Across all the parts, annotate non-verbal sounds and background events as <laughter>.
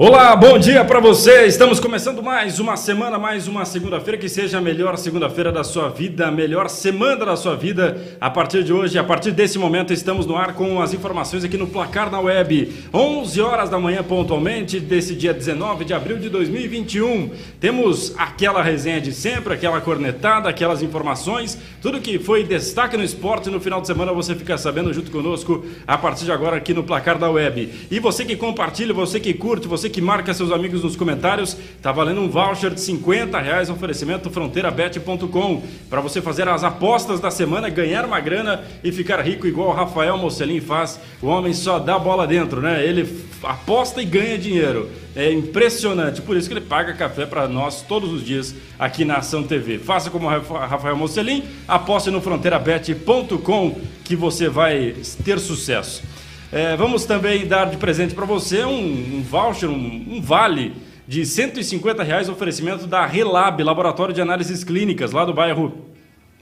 Olá, bom dia para você. Estamos começando mais uma semana, mais uma segunda-feira que seja a melhor segunda-feira da sua vida, a melhor semana da sua vida. A partir de hoje, a partir desse momento, estamos no ar com as informações aqui no Placar na Web. 11 horas da manhã pontualmente desse dia 19 de abril de 2021. Temos aquela resenha de sempre, aquela cornetada, aquelas informações, tudo que foi destaque no esporte no final de semana você fica sabendo junto conosco a partir de agora aqui no Placar da Web. E você que compartilha, você que curte, você você que marca seus amigos nos comentários, tá valendo um voucher de 50 reais, oferecimento fronteirabet.com, para você fazer as apostas da semana, ganhar uma grana e ficar rico igual o Rafael Mocelin faz. O homem só dá bola dentro, né? Ele aposta e ganha dinheiro. É impressionante, por isso que ele paga café para nós todos os dias aqui na Ação TV. Faça como Rafael Mocelin, aposte no fronteirabet.com que você vai ter sucesso. É, vamos também dar de presente para você um, um voucher, um, um, vale de 150 reais oferecimento da Relab, Laboratório de Análises Clínicas, lá do bairro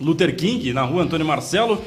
Luther King, na rua Antônio Marcelo.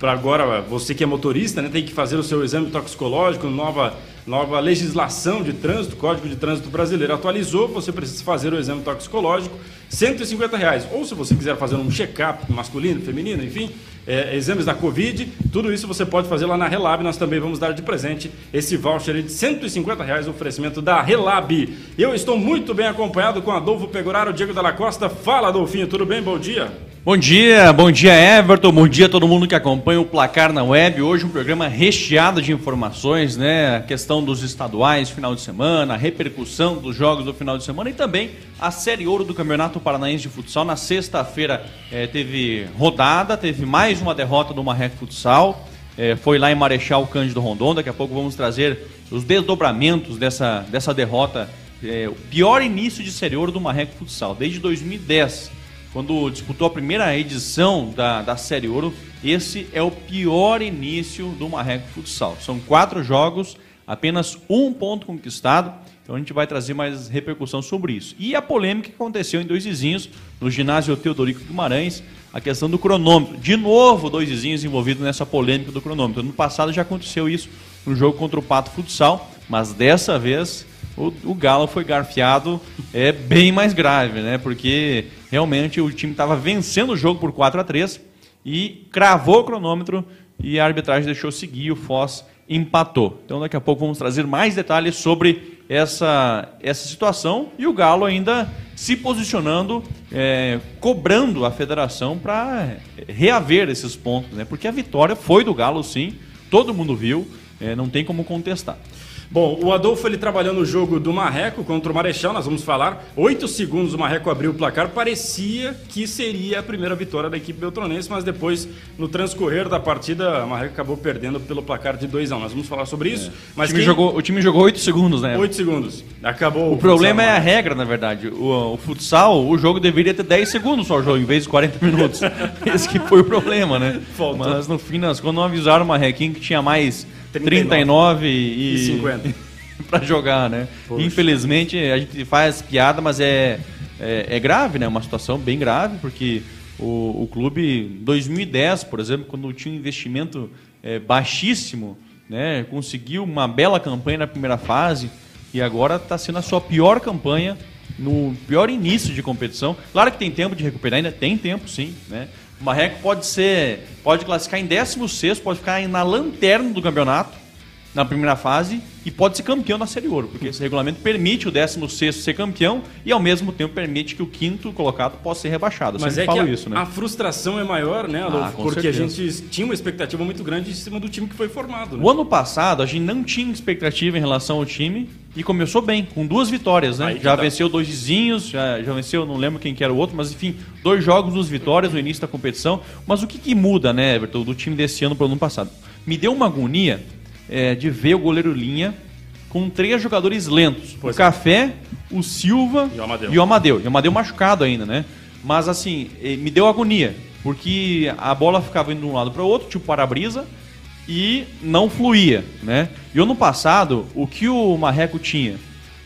Para agora, você que é motorista, né, tem que fazer o seu exame toxicológico, nova Nova legislação de trânsito, Código de Trânsito Brasileiro atualizou, você precisa fazer o exame toxicológico, 150 reais. Ou se você quiser fazer um check-up masculino, feminino, enfim, é, exames da Covid, tudo isso você pode fazer lá na Relab. Nós também vamos dar de presente esse voucher de 150 reais, oferecimento da Relab. Eu estou muito bem acompanhado com Adolfo Pegoraro, Diego Dalla Costa. Fala, Adolfinho, tudo bem? Bom dia. Bom dia, bom dia Everton, bom dia a todo mundo que acompanha o Placar na Web. Hoje um programa recheado de informações, né? A questão dos estaduais, final de semana, a repercussão dos jogos do final de semana e também a Série Ouro do Campeonato Paranaense de Futsal. Na sexta-feira eh, teve rodada, teve mais uma derrota do Marreco Futsal. Eh, foi lá em Marechal Cândido Rondon. Daqui a pouco vamos trazer os desdobramentos dessa, dessa derrota. Eh, o pior início de Série Ouro do Marreco Futsal, desde 2010 quando disputou a primeira edição da, da Série Ouro, esse é o pior início do Marreco Futsal. São quatro jogos, apenas um ponto conquistado. Então a gente vai trazer mais repercussão sobre isso. E a polêmica que aconteceu em dois vizinhos, no ginásio Teodorico Guimarães, a questão do cronômetro. De novo, dois vizinhos envolvidos nessa polêmica do cronômetro. No passado já aconteceu isso no jogo contra o Pato Futsal, mas dessa vez o, o Galo foi garfiado é bem mais grave, né? Porque realmente o time estava vencendo o jogo por 4 a 3 e cravou o cronômetro e a arbitragem deixou seguir, o Foz empatou. Então daqui a pouco vamos trazer mais detalhes sobre essa, essa situação e o Galo ainda se posicionando, é, cobrando a federação para reaver esses pontos, né? Porque a vitória foi do Galo, sim, todo mundo viu, é, não tem como contestar. Bom, o Adolfo ele trabalhou no jogo do Marreco contra o Marechal, nós vamos falar. Oito segundos o Marreco abriu o placar, parecia que seria a primeira vitória da equipe beltronense, mas depois, no transcorrer da partida, o Marreco acabou perdendo pelo placar de 2 a 1 um. Nós vamos falar sobre isso. É. Mas o, time quem... jogou, o time jogou oito segundos, né? Oito segundos. Acabou o, o problema é a regra, na verdade. O, o, futsal, o jogo deveria ter 10 segundos só o jogo, em vez de 40 <laughs> minutos. Esse que foi o problema, né? Faltou. Mas no fim, quando não avisaram o Marrequinho que tinha mais 39, e, e 50 <laughs> para jogar, né? Poxa. Infelizmente, a gente faz piada, mas é, é, é, grave, né? Uma situação bem grave, porque o, o clube, 2010, por exemplo, quando tinha um investimento é, baixíssimo, né? Conseguiu uma bela campanha na primeira fase e agora está sendo a sua pior campanha no pior início de competição. Claro que tem tempo de recuperar, ainda tem tempo, sim, né? O Marreco pode ser, pode classificar em 16, pode ficar na lanterna do campeonato na primeira fase e pode ser campeão na Série Ouro, porque esse regulamento permite o 16 ser campeão e ao mesmo tempo permite que o quinto colocado possa ser rebaixado. Mas é que a, isso, né? a, frustração é maior, né, Adolfo? Ah, porque certeza. a gente tinha uma expectativa muito grande em cima do time que foi formado. Né? O ano passado a gente não tinha expectativa em relação ao time e começou bem, com duas vitórias, né? já tá. venceu dois vizinhos, já, já venceu, não lembro quem que era o outro, mas enfim, dois jogos, duas vitórias no início da competição. Mas o que, que muda, né, Everton, do time desse ano para o ano passado? Me deu uma agonia é, de ver o goleiro Linha com três jogadores lentos. Pois o é. Café, o Silva e o Amadeu. E o Amadeu. E o Amadeu machucado ainda, né? Mas assim, eh, me deu agonia, porque a bola ficava indo de um lado para o outro, tipo para-brisa, e não fluía, né? E ano passado, o que o Marreco tinha?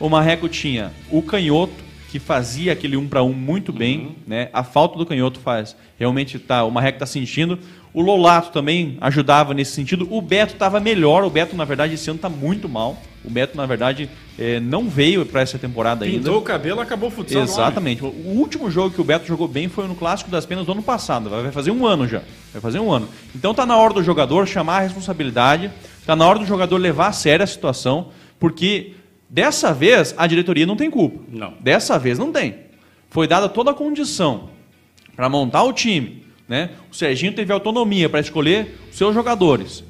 O Marreco tinha o canhoto, que fazia aquele um para um muito bem, uhum. né? A falta do canhoto faz. Realmente tá, o Marreco está sentindo. O Lolato também ajudava nesse sentido. O Beto estava melhor. O Beto, na verdade, esse ano está muito mal. O Beto, na verdade, é, não veio para essa temporada Pintou ainda. Pintou o cabelo, acabou o futsal. Exatamente. O último jogo que o Beto jogou bem foi no Clássico das Penas do ano passado. Vai fazer um ano já. Vai fazer um ano. Então tá na hora do jogador chamar a responsabilidade. Tá na hora do jogador levar a sério a situação. Porque dessa vez a diretoria não tem culpa. Não. Dessa vez não tem. Foi dada toda a condição para montar o time né? O Serginho teve autonomia para escolher os seus jogadores.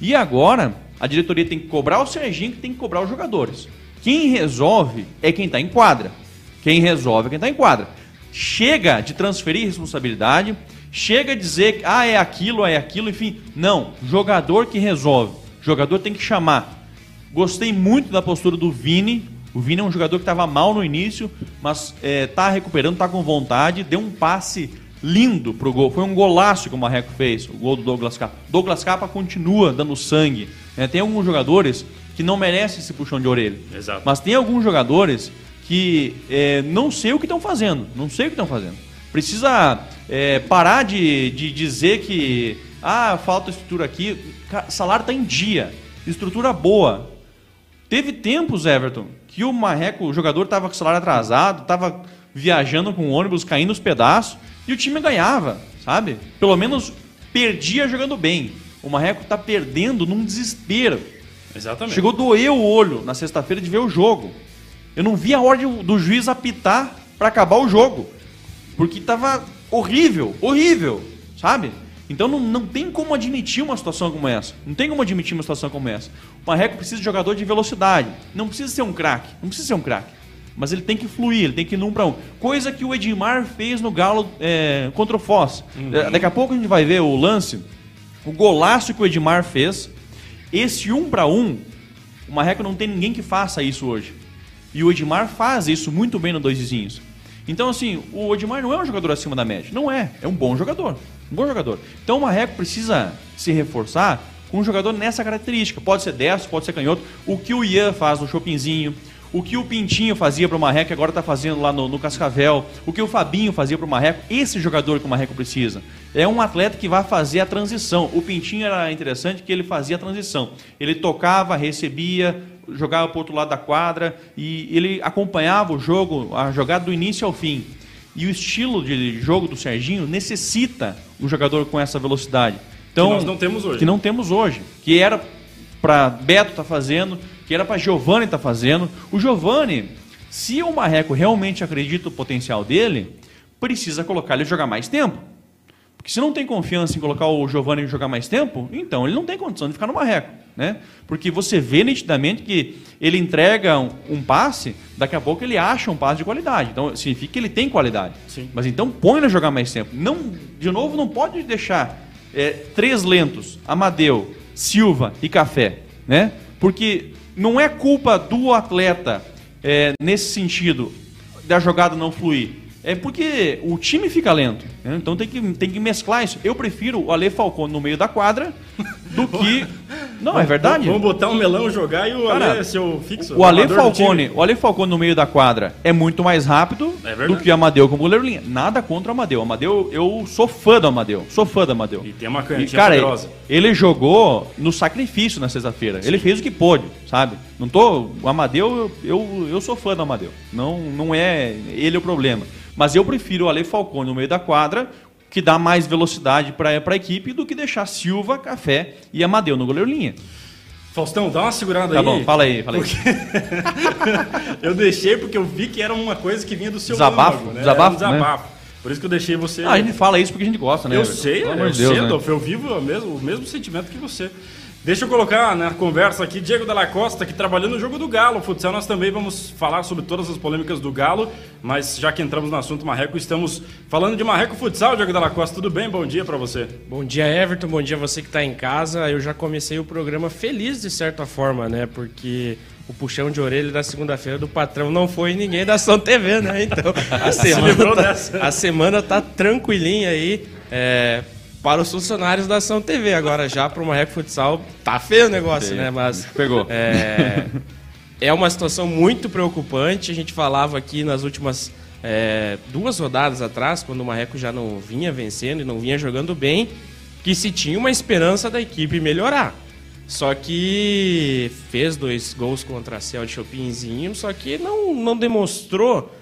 E agora, a diretoria tem que cobrar o Serginho que tem que cobrar os jogadores. Quem resolve é quem está em quadra. Quem resolve é quem está em quadra. Chega de transferir responsabilidade, chega de dizer ah, é aquilo, é aquilo, enfim. Não, jogador que resolve. Jogador tem que chamar. Gostei muito da postura do Vini. O Vini é um jogador que estava mal no início, mas está é, recuperando, está com vontade, deu um passe lindo pro gol. Foi um golaço que o Marreco fez, o gol do Douglas Capa. Douglas Capa continua dando sangue. Né? Tem alguns jogadores que não merecem esse puxão de orelha. Exato. Mas tem alguns jogadores que é, não sei o que estão fazendo. Não sei o que estão fazendo. Precisa é, parar de, de dizer que ah, falta estrutura aqui. Salário está em dia. Estrutura boa. Teve tempos, Everton, que o Marreco, o jogador estava com o salário atrasado, estava viajando com o ônibus, caindo os pedaços. E o time ganhava, sabe? Pelo menos perdia jogando bem. O Marreco está perdendo num desespero. Exatamente. Chegou a doer o olho na sexta-feira de ver o jogo. Eu não vi a ordem do juiz apitar para acabar o jogo. Porque estava horrível, horrível, sabe? Então não, não tem como admitir uma situação como essa. Não tem como admitir uma situação como essa. O Marreco precisa de jogador de velocidade. Não precisa ser um craque. Não precisa ser um craque mas ele tem que fluir, ele tem que ir num para um. Coisa que o Edmar fez no Galo é, contra o Foz. Uhum. É, daqui a pouco a gente vai ver o lance, o golaço que o Edmar fez. Esse um para um, o Marreco não tem ninguém que faça isso hoje. E o Edmar faz isso muito bem no Dois Vizinhos. Então, assim, o Edmar não é um jogador acima da média. Não é. É um bom jogador. Um bom jogador. Então o Marreco precisa se reforçar com um jogador nessa característica. Pode ser destro, pode ser canhoto. O que o Ian faz no Chopinzinho, o que o Pintinho fazia para o Marreco agora está fazendo lá no, no, Cascavel, o que o Fabinho fazia para o Marreco, esse jogador que o Marreco precisa. É um atleta que vai fazer a transição. O Pintinho era interessante que ele fazia a transição. Ele tocava, recebia, jogava para o outro lado da quadra e ele acompanhava o jogo, a jogada do início ao fim. E o estilo de jogo do Serginho necessita um jogador com essa velocidade. Então, que nós não temos hoje. Que não temos hoje. Que era para Beto estar tá fazendo, que era para Giovanni estar tá fazendo. O Giovanni, se o Marreco realmente acredita no potencial dele, precisa colocar ele jogar mais tempo. Porque se não tem confiança em colocar o Giovanni jogar mais tempo, então ele não tem condição de ficar no Marreco. Né? Porque você vê nitidamente que ele entrega um, um, passe, daqui a pouco ele acha um passe de qualidade. Então significa que ele tem qualidade. Sim. Mas então põe ele a jogar mais tempo. Não, de novo, não pode deixar é, três lentos, Amadeu, Silva e Café. Né? Porque não é culpa do atleta é, nesse sentido da jogada não fluir. É porque o time fica lento. Então tem que, tem que mesclar isso. Eu prefiro o Ale Falcone no meio da quadra do <laughs> que. Não, é verdade. Vamos botar um melão jogar e o Cara, Ale seu fixo. O Ale Falcone, o Ale Falcone no meio da quadra é muito mais rápido é do que o Amadeu como goleiro linha. Nada contra o Amadeu. Amadeu, eu sou fã do Amadeu. Sou fã do Amadeu. E tem uma cantinha cara, poderosa. Ele, ele jogou no sacrifício na sexta-feira. Ele fez o que pôde, sabe? Não tô. O Amadeu, eu, eu, eu sou fã do Amadeu. Não, não é ele o problema. Mas eu prefiro o Ale Falcone no meio da quadra que dá mais velocidade para a equipe do que deixar Silva, Café e Amadeu no goleiro linha. Faustão, dá uma segurada tá aí. Tá bom, fala aí, fala aí. Porque... <laughs> eu deixei porque eu vi que era uma coisa que vinha do seu desabafo, âmago, né? Desabafo, um desabafo. Né? Por isso que eu deixei você. Ah, a gente fala isso porque a gente gosta, né? Eu sei, eu, eu sei, né? eu vivo o mesmo, o mesmo sentimento que você. Deixa eu colocar na conversa aqui Diego Dalla Costa, que trabalhou no jogo do Galo. Futsal, nós também vamos falar sobre todas as polêmicas do Galo, mas já que entramos no assunto Marreco, estamos falando de Marreco Futsal. Diego Dalla Costa, tudo bem? Bom dia para você. Bom dia, Everton. Bom dia você que está em casa. Eu já comecei o programa feliz de certa forma, né? Porque o puxão de orelha da segunda-feira do patrão não foi ninguém da Ação TV, né? Então <laughs> a semana, tá, a semana tá tranquilinha aí. É, para os funcionários da Ação TV. Agora, já para o Marreco Futsal, tá feio o negócio, feio. né? Mas. Pegou. <laughs> É, é uma situação muito preocupante. A gente falava aqui nas últimas é, duas rodadas atrás, quando o Marreco já não vinha vencendo e não vinha jogando bem, que se tinha uma esperança da equipe melhorar. Só que fez dois gols contra a Cel de Chopinzinho, só que não, não demonstrou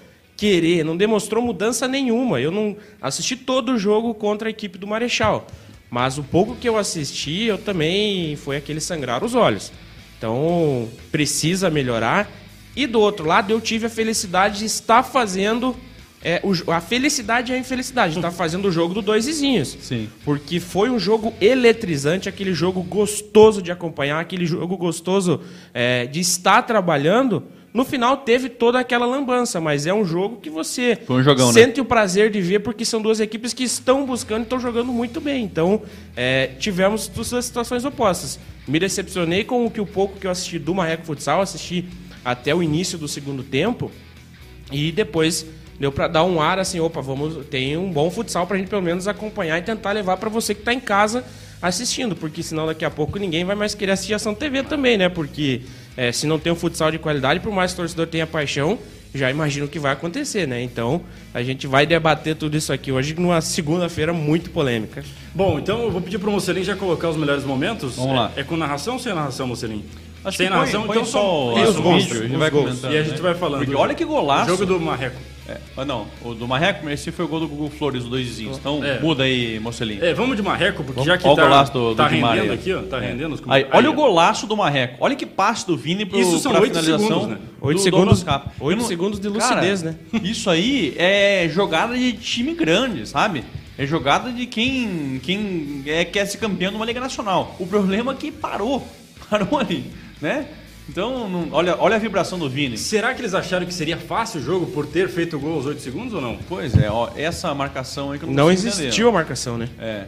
querer, não demonstrou mudança nenhuma. Eu não assisti todo o jogo contra a equipe do Marechal, mas o pouco que eu assisti, eu também foi aquele sangrar os olhos. Então, precisa melhorar. E do outro lado, eu tive a felicidade de estar fazendo é, o, a felicidade e a infelicidade. Tá fazendo o jogo do dois vizinhos. Sim. Porque foi um jogo eletrizante, aquele jogo gostoso de acompanhar, aquele jogo gostoso é, de estar trabalhando. No final teve toda aquela lambança, mas é um jogo que você um jogão, né? sente o prazer de ver, porque são duas equipes que estão buscando e estão jogando muito bem. Então, é, tivemos duas situações opostas. Me decepcionei com o que o pouco que eu assisti do Marreco Futsal, assisti até o início do segundo tempo, e depois deu para dar um ar assim, opa, vamos, tem um bom futsal pra gente pelo menos acompanhar e tentar levar para você que tá em casa assistindo, porque senão daqui a pouco ninguém vai mais querer assistir ação TV também, né? Porque é, se não tem um futsal de qualidade, por mais que o torcedor tenha paixão, já imagino o que vai acontecer, né? Então, a gente vai debater tudo isso aqui hoje numa segunda-feira muito polêmica. Bom, então eu vou pedir pro Mocelin já colocar os melhores momentos. Vamos é, lá. É com narração ou sem narração, Mocelin? Acho sem que põe- narração, põe então só o- os gols, os vai gols. comentando, E a gente né? vai falando. Porque olha que golaço. O jogo do Marreco. É, ah, não, o do Marreco, esse foi o gol do Google Flores, os dois vizinhos. Então É. muda aí, Mocelinho. É, vamos de Marreco, porque Vamos- já que ó o tá, golaço do- do tá Di Maria. rendendo aqui, ó. Tá É. rendendo os Aí, olha Aí, o golaço do Marreco. Olha que passe do Vini pro, Isso são pra oito finalização. segundos, né? Oito do segundos- Douglas Capa. oito Eu não- segundos de lucidez, Cara, né? Isso aí é jogada de time grande, sabe? É jogada de quem, quem é, quer ser campeão numa Liga Nacional. O problema é que parou. <laughs> Parou ali, né? Então, não- olha, olha a vibração do Vini. Será que eles acharam que seria fácil o jogo por ter feito o gol aos 8 segundos ou não? Pois é, ó, essa marcação aí que eu não Não entender, existiu ó. a marcação, né? É.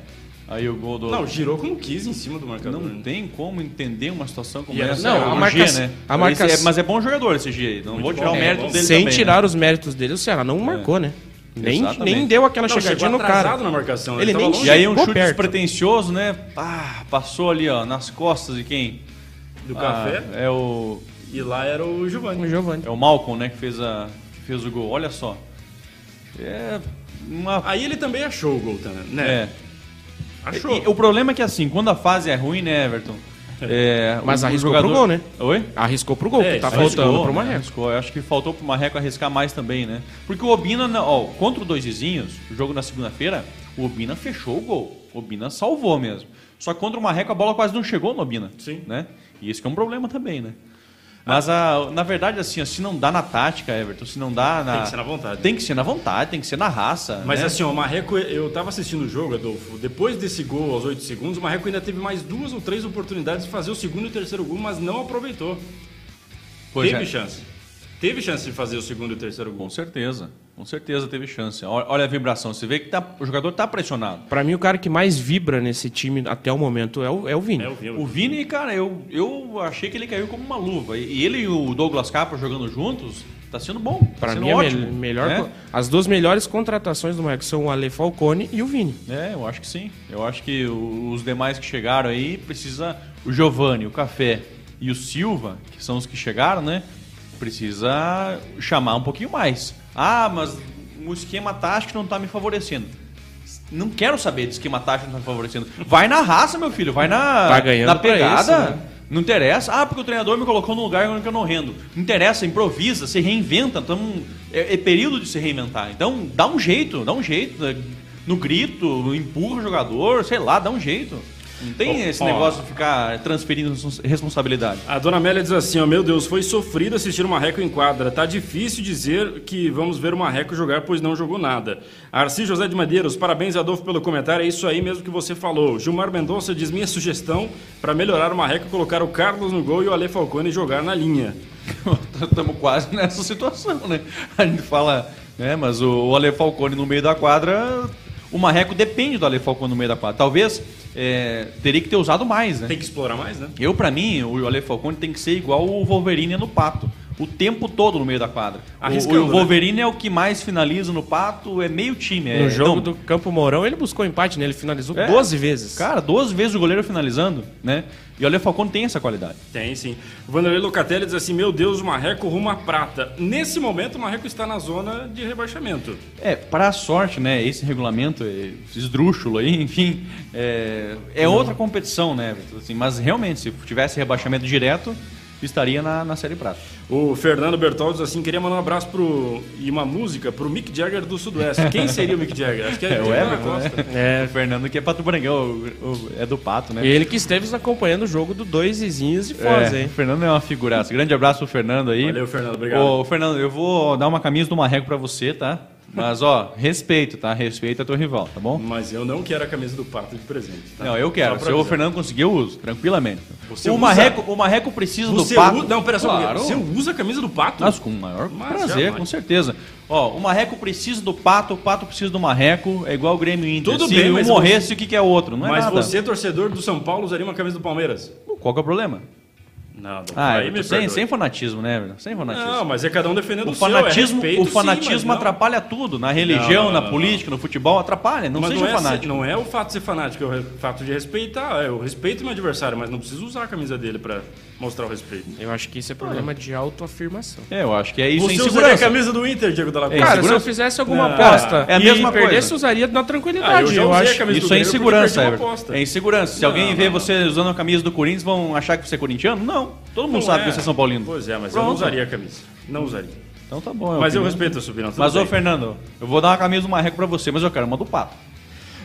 Aí o gol do. Não, girou como quis em cima do marcador. Não né? tem como entender uma situação como E essa. não, É a marca- G, né? a marca- é- mas é bom jogador esse G aí. Não Muito vou tirar bom, o é mérito bom. dele Sem também, tirar né? os méritos dele, o Ceará não marcou, né? Nem, Exatamente. nem deu aquela Não, chegadinha no cara. na marcação. Ele tava nem E aí um chute perto. despretensioso, né? Ah, passou ali, ó, nas costas de quem? Do Ah, café é o. e lá era o O Giovanni. Giovanni. É o Malcolm, né? Que fez, a, que fez o gol. Olha só. É. Uma. Aí ele também achou o gol, tá, né? É. Achou. E o problema é que assim, quando a fase é ruim, né, Everton? É, Mas o- o arriscou pro gol, né? Oi? Arriscou pro gol, É, que tá faltando Arriscou, pro né? Marreco. Arriscou. Eu acho que faltou pro Marreco arriscar mais também, né? Porque o Obina, não- ó, contra o Dois Vizinhos, o jogo na segunda-feira, o Obina fechou o gol. O Obina salvou mesmo. Só que contra o Marreco a bola quase não chegou no Obina. Sim. Né? E isso que é um problema também, né? Mas a, na verdade, assim, ó, se não dá na tática, Everton, se não dá na. Tem que ser na vontade. Tem que ser na vontade, tem que ser na raça. Mas né? assim, ó, o Marreco, eu tava assistindo o jogo, Adolfo. Depois desse gol aos 8 segundos, o Marreco ainda teve mais duas ou três oportunidades de fazer o segundo e o terceiro gol, mas não aproveitou. Pois teve é. chance. Teve chance de fazer o segundo e o terceiro gol. Com certeza. Com certeza teve chance. Olha, a vibração. Você vê que tá, o jogador tá pressionado. Pra mim, o cara que mais vibra nesse time até o momento é o, é o Vini. É, eu vi, eu vi. O Vini, cara, eu, eu achei que ele caiu como uma luva. E ele e o Douglas Capa jogando juntos, tá sendo bom. Tá sendo mim, é ótimo. me- melhor, né? as duas melhores contratações do Marreco são o Ale Falcone e o Vini. É, eu acho que sim. Eu acho que o- os demais que chegaram aí precisa o Giovanni, o Café e o Silva, que são os que chegaram, né? Precisa chamar um pouquinho mais. Ah, mas o esquema tático não tá me favorecendo. Não quero saber de esquema tático não tá me favorecendo. Vai na raça, meu filho, vai na, Tá ganhando na pegada. isso, né? Não interessa. Ah, porque o treinador me colocou num lugar onde eu não rendo. Não interessa, improvisa, se reinventa. Tamo, é, é período de se reinventar. Então, dá um jeito, dá um jeito. No grito, empurra o jogador, sei lá, dá um jeito. Não tem Ó, esse ó. negócio de ficar transferindo respons- responsabilidade. A dona Amélia diz assim, ó, meu Deus, foi sofrido assistir o Marreco em quadra. Tá difícil dizer que vamos ver o Marreco jogar, pois não jogou nada. Arci José de Madeiros, parabéns, Adolfo, pelo comentário. É isso aí mesmo que você falou. Gilmar Mendonça diz minha sugestão para melhorar o Marreco, colocar o Carlos no gol e o Ale Falcone jogar na linha. <laughs> Estamos quase nessa situação, né? A gente fala, né? Mas o, o Ale Falcone no meio da quadra, o Marreco depende do Ale Falcone no meio da quadra. Talvez é, teria que ter usado mais, né? Tem que explorar mais, né? Eu, pra mim, o Ale Falcone tem que ser igual o Wolverine no Pato. O tempo todo no meio da quadra. O, Arriscando, o né? Wolverine é o que mais finaliza no Pato, é meio time. É, No jogo não, do Campo Mourão, ele buscou empate, né? Ele finalizou É. 12 vezes. Cara, 12 vezes o goleiro finalizando, né? E o Ale Falcone tem essa qualidade. Tem sim. O Vanderlei Locatelli diz assim: Meu Deus, o Marreco rumo à prata. Nesse momento, o Marreco está na zona de rebaixamento. É, para a sorte, né? Esse regulamento é esdrúxulo aí, <laughs> enfim, é, é outra competição, né? Assim, mas realmente, se tivesse rebaixamento direto, estaria na, na Série Prata. O Fernando Bertol diz assim: Queria mandar um abraço pro, e uma música pro Mick Jagger do Sudoeste. <laughs> Quem seria o Mick Jagger? Acho que é, É o Everton, né? O Fernando que é Pato Branco, o- o- é do Pato, né? Ele que esteve acompanhando o jogo do Dois Vizinhos de Foz, É, hein? o Fernando é uma figuraça. Grande abraço pro Fernando aí. Valeu, Fernando, obrigado. Ô, Fernando, eu vou dar uma camisa do Marreco pra você, tá? Mas, ó, respeito, tá? Respeita teu rival, tá bom? Mas eu não quero a camisa do Pato de presente. tá? Não, eu quero. Se o. Fernando conseguir, eu uso, tranquilamente. Você o, usa? Marreco, o Marreco precisa Você do Pato. usa. Não, pera só. claro. Você usa a camisa do Pato? Mas com o maior Mas prazer, jamais. com certeza. Ó, o Marreco precisa do Pato, o Pato precisa do Marreco, é igual o Grêmio Inter. Tudo Se bem, um morresse, o que, que é outro? Não é Mas nada. você, torcedor do São Paulo, usaria uma camisa do Palmeiras? Qual que é o problema? Não, não. Ah, aí me sem, sem fanatismo, né? Sem fanatismo. Não, mas é cada um defendendo o o seu. é respeito, o sim, fanatismo não- atrapalha tudo. Na religião, Não, não, na não, política, no futebol, atrapalha. Não mas seja não é, fanático. ser- não é o fato de ser fanático, é o fato de respeitar. É, eu respeito meu adversário, mas não preciso usar a camisa dele pra mostrar o respeito. Eu acho que isso é problema de autoafirmação. É, eu acho que é isso Você usaria a camisa do Inter, Diego Dalla É, Costa? Cara, se eu fizesse alguma Não, aposta é a e mesma coisa. perdesse, usaria na Ah, tranquilidade. eu já eu a acho. Isso é insegurança. É insegurança. Se alguém vê você usando a camisa do Corinthians, vão achar que você é corintiano? Não. Todo mundo Não sabe é. que você é São Paulino. Pois é, mas eu não Pronto. usaria a camisa. Não usaria. Então tá bom. é Mas eu opinião. respeito a tudo Mas, ô, bem. Fernando, eu vou dar uma camisa do Marreco pra você, mas eu quero uma do Pato.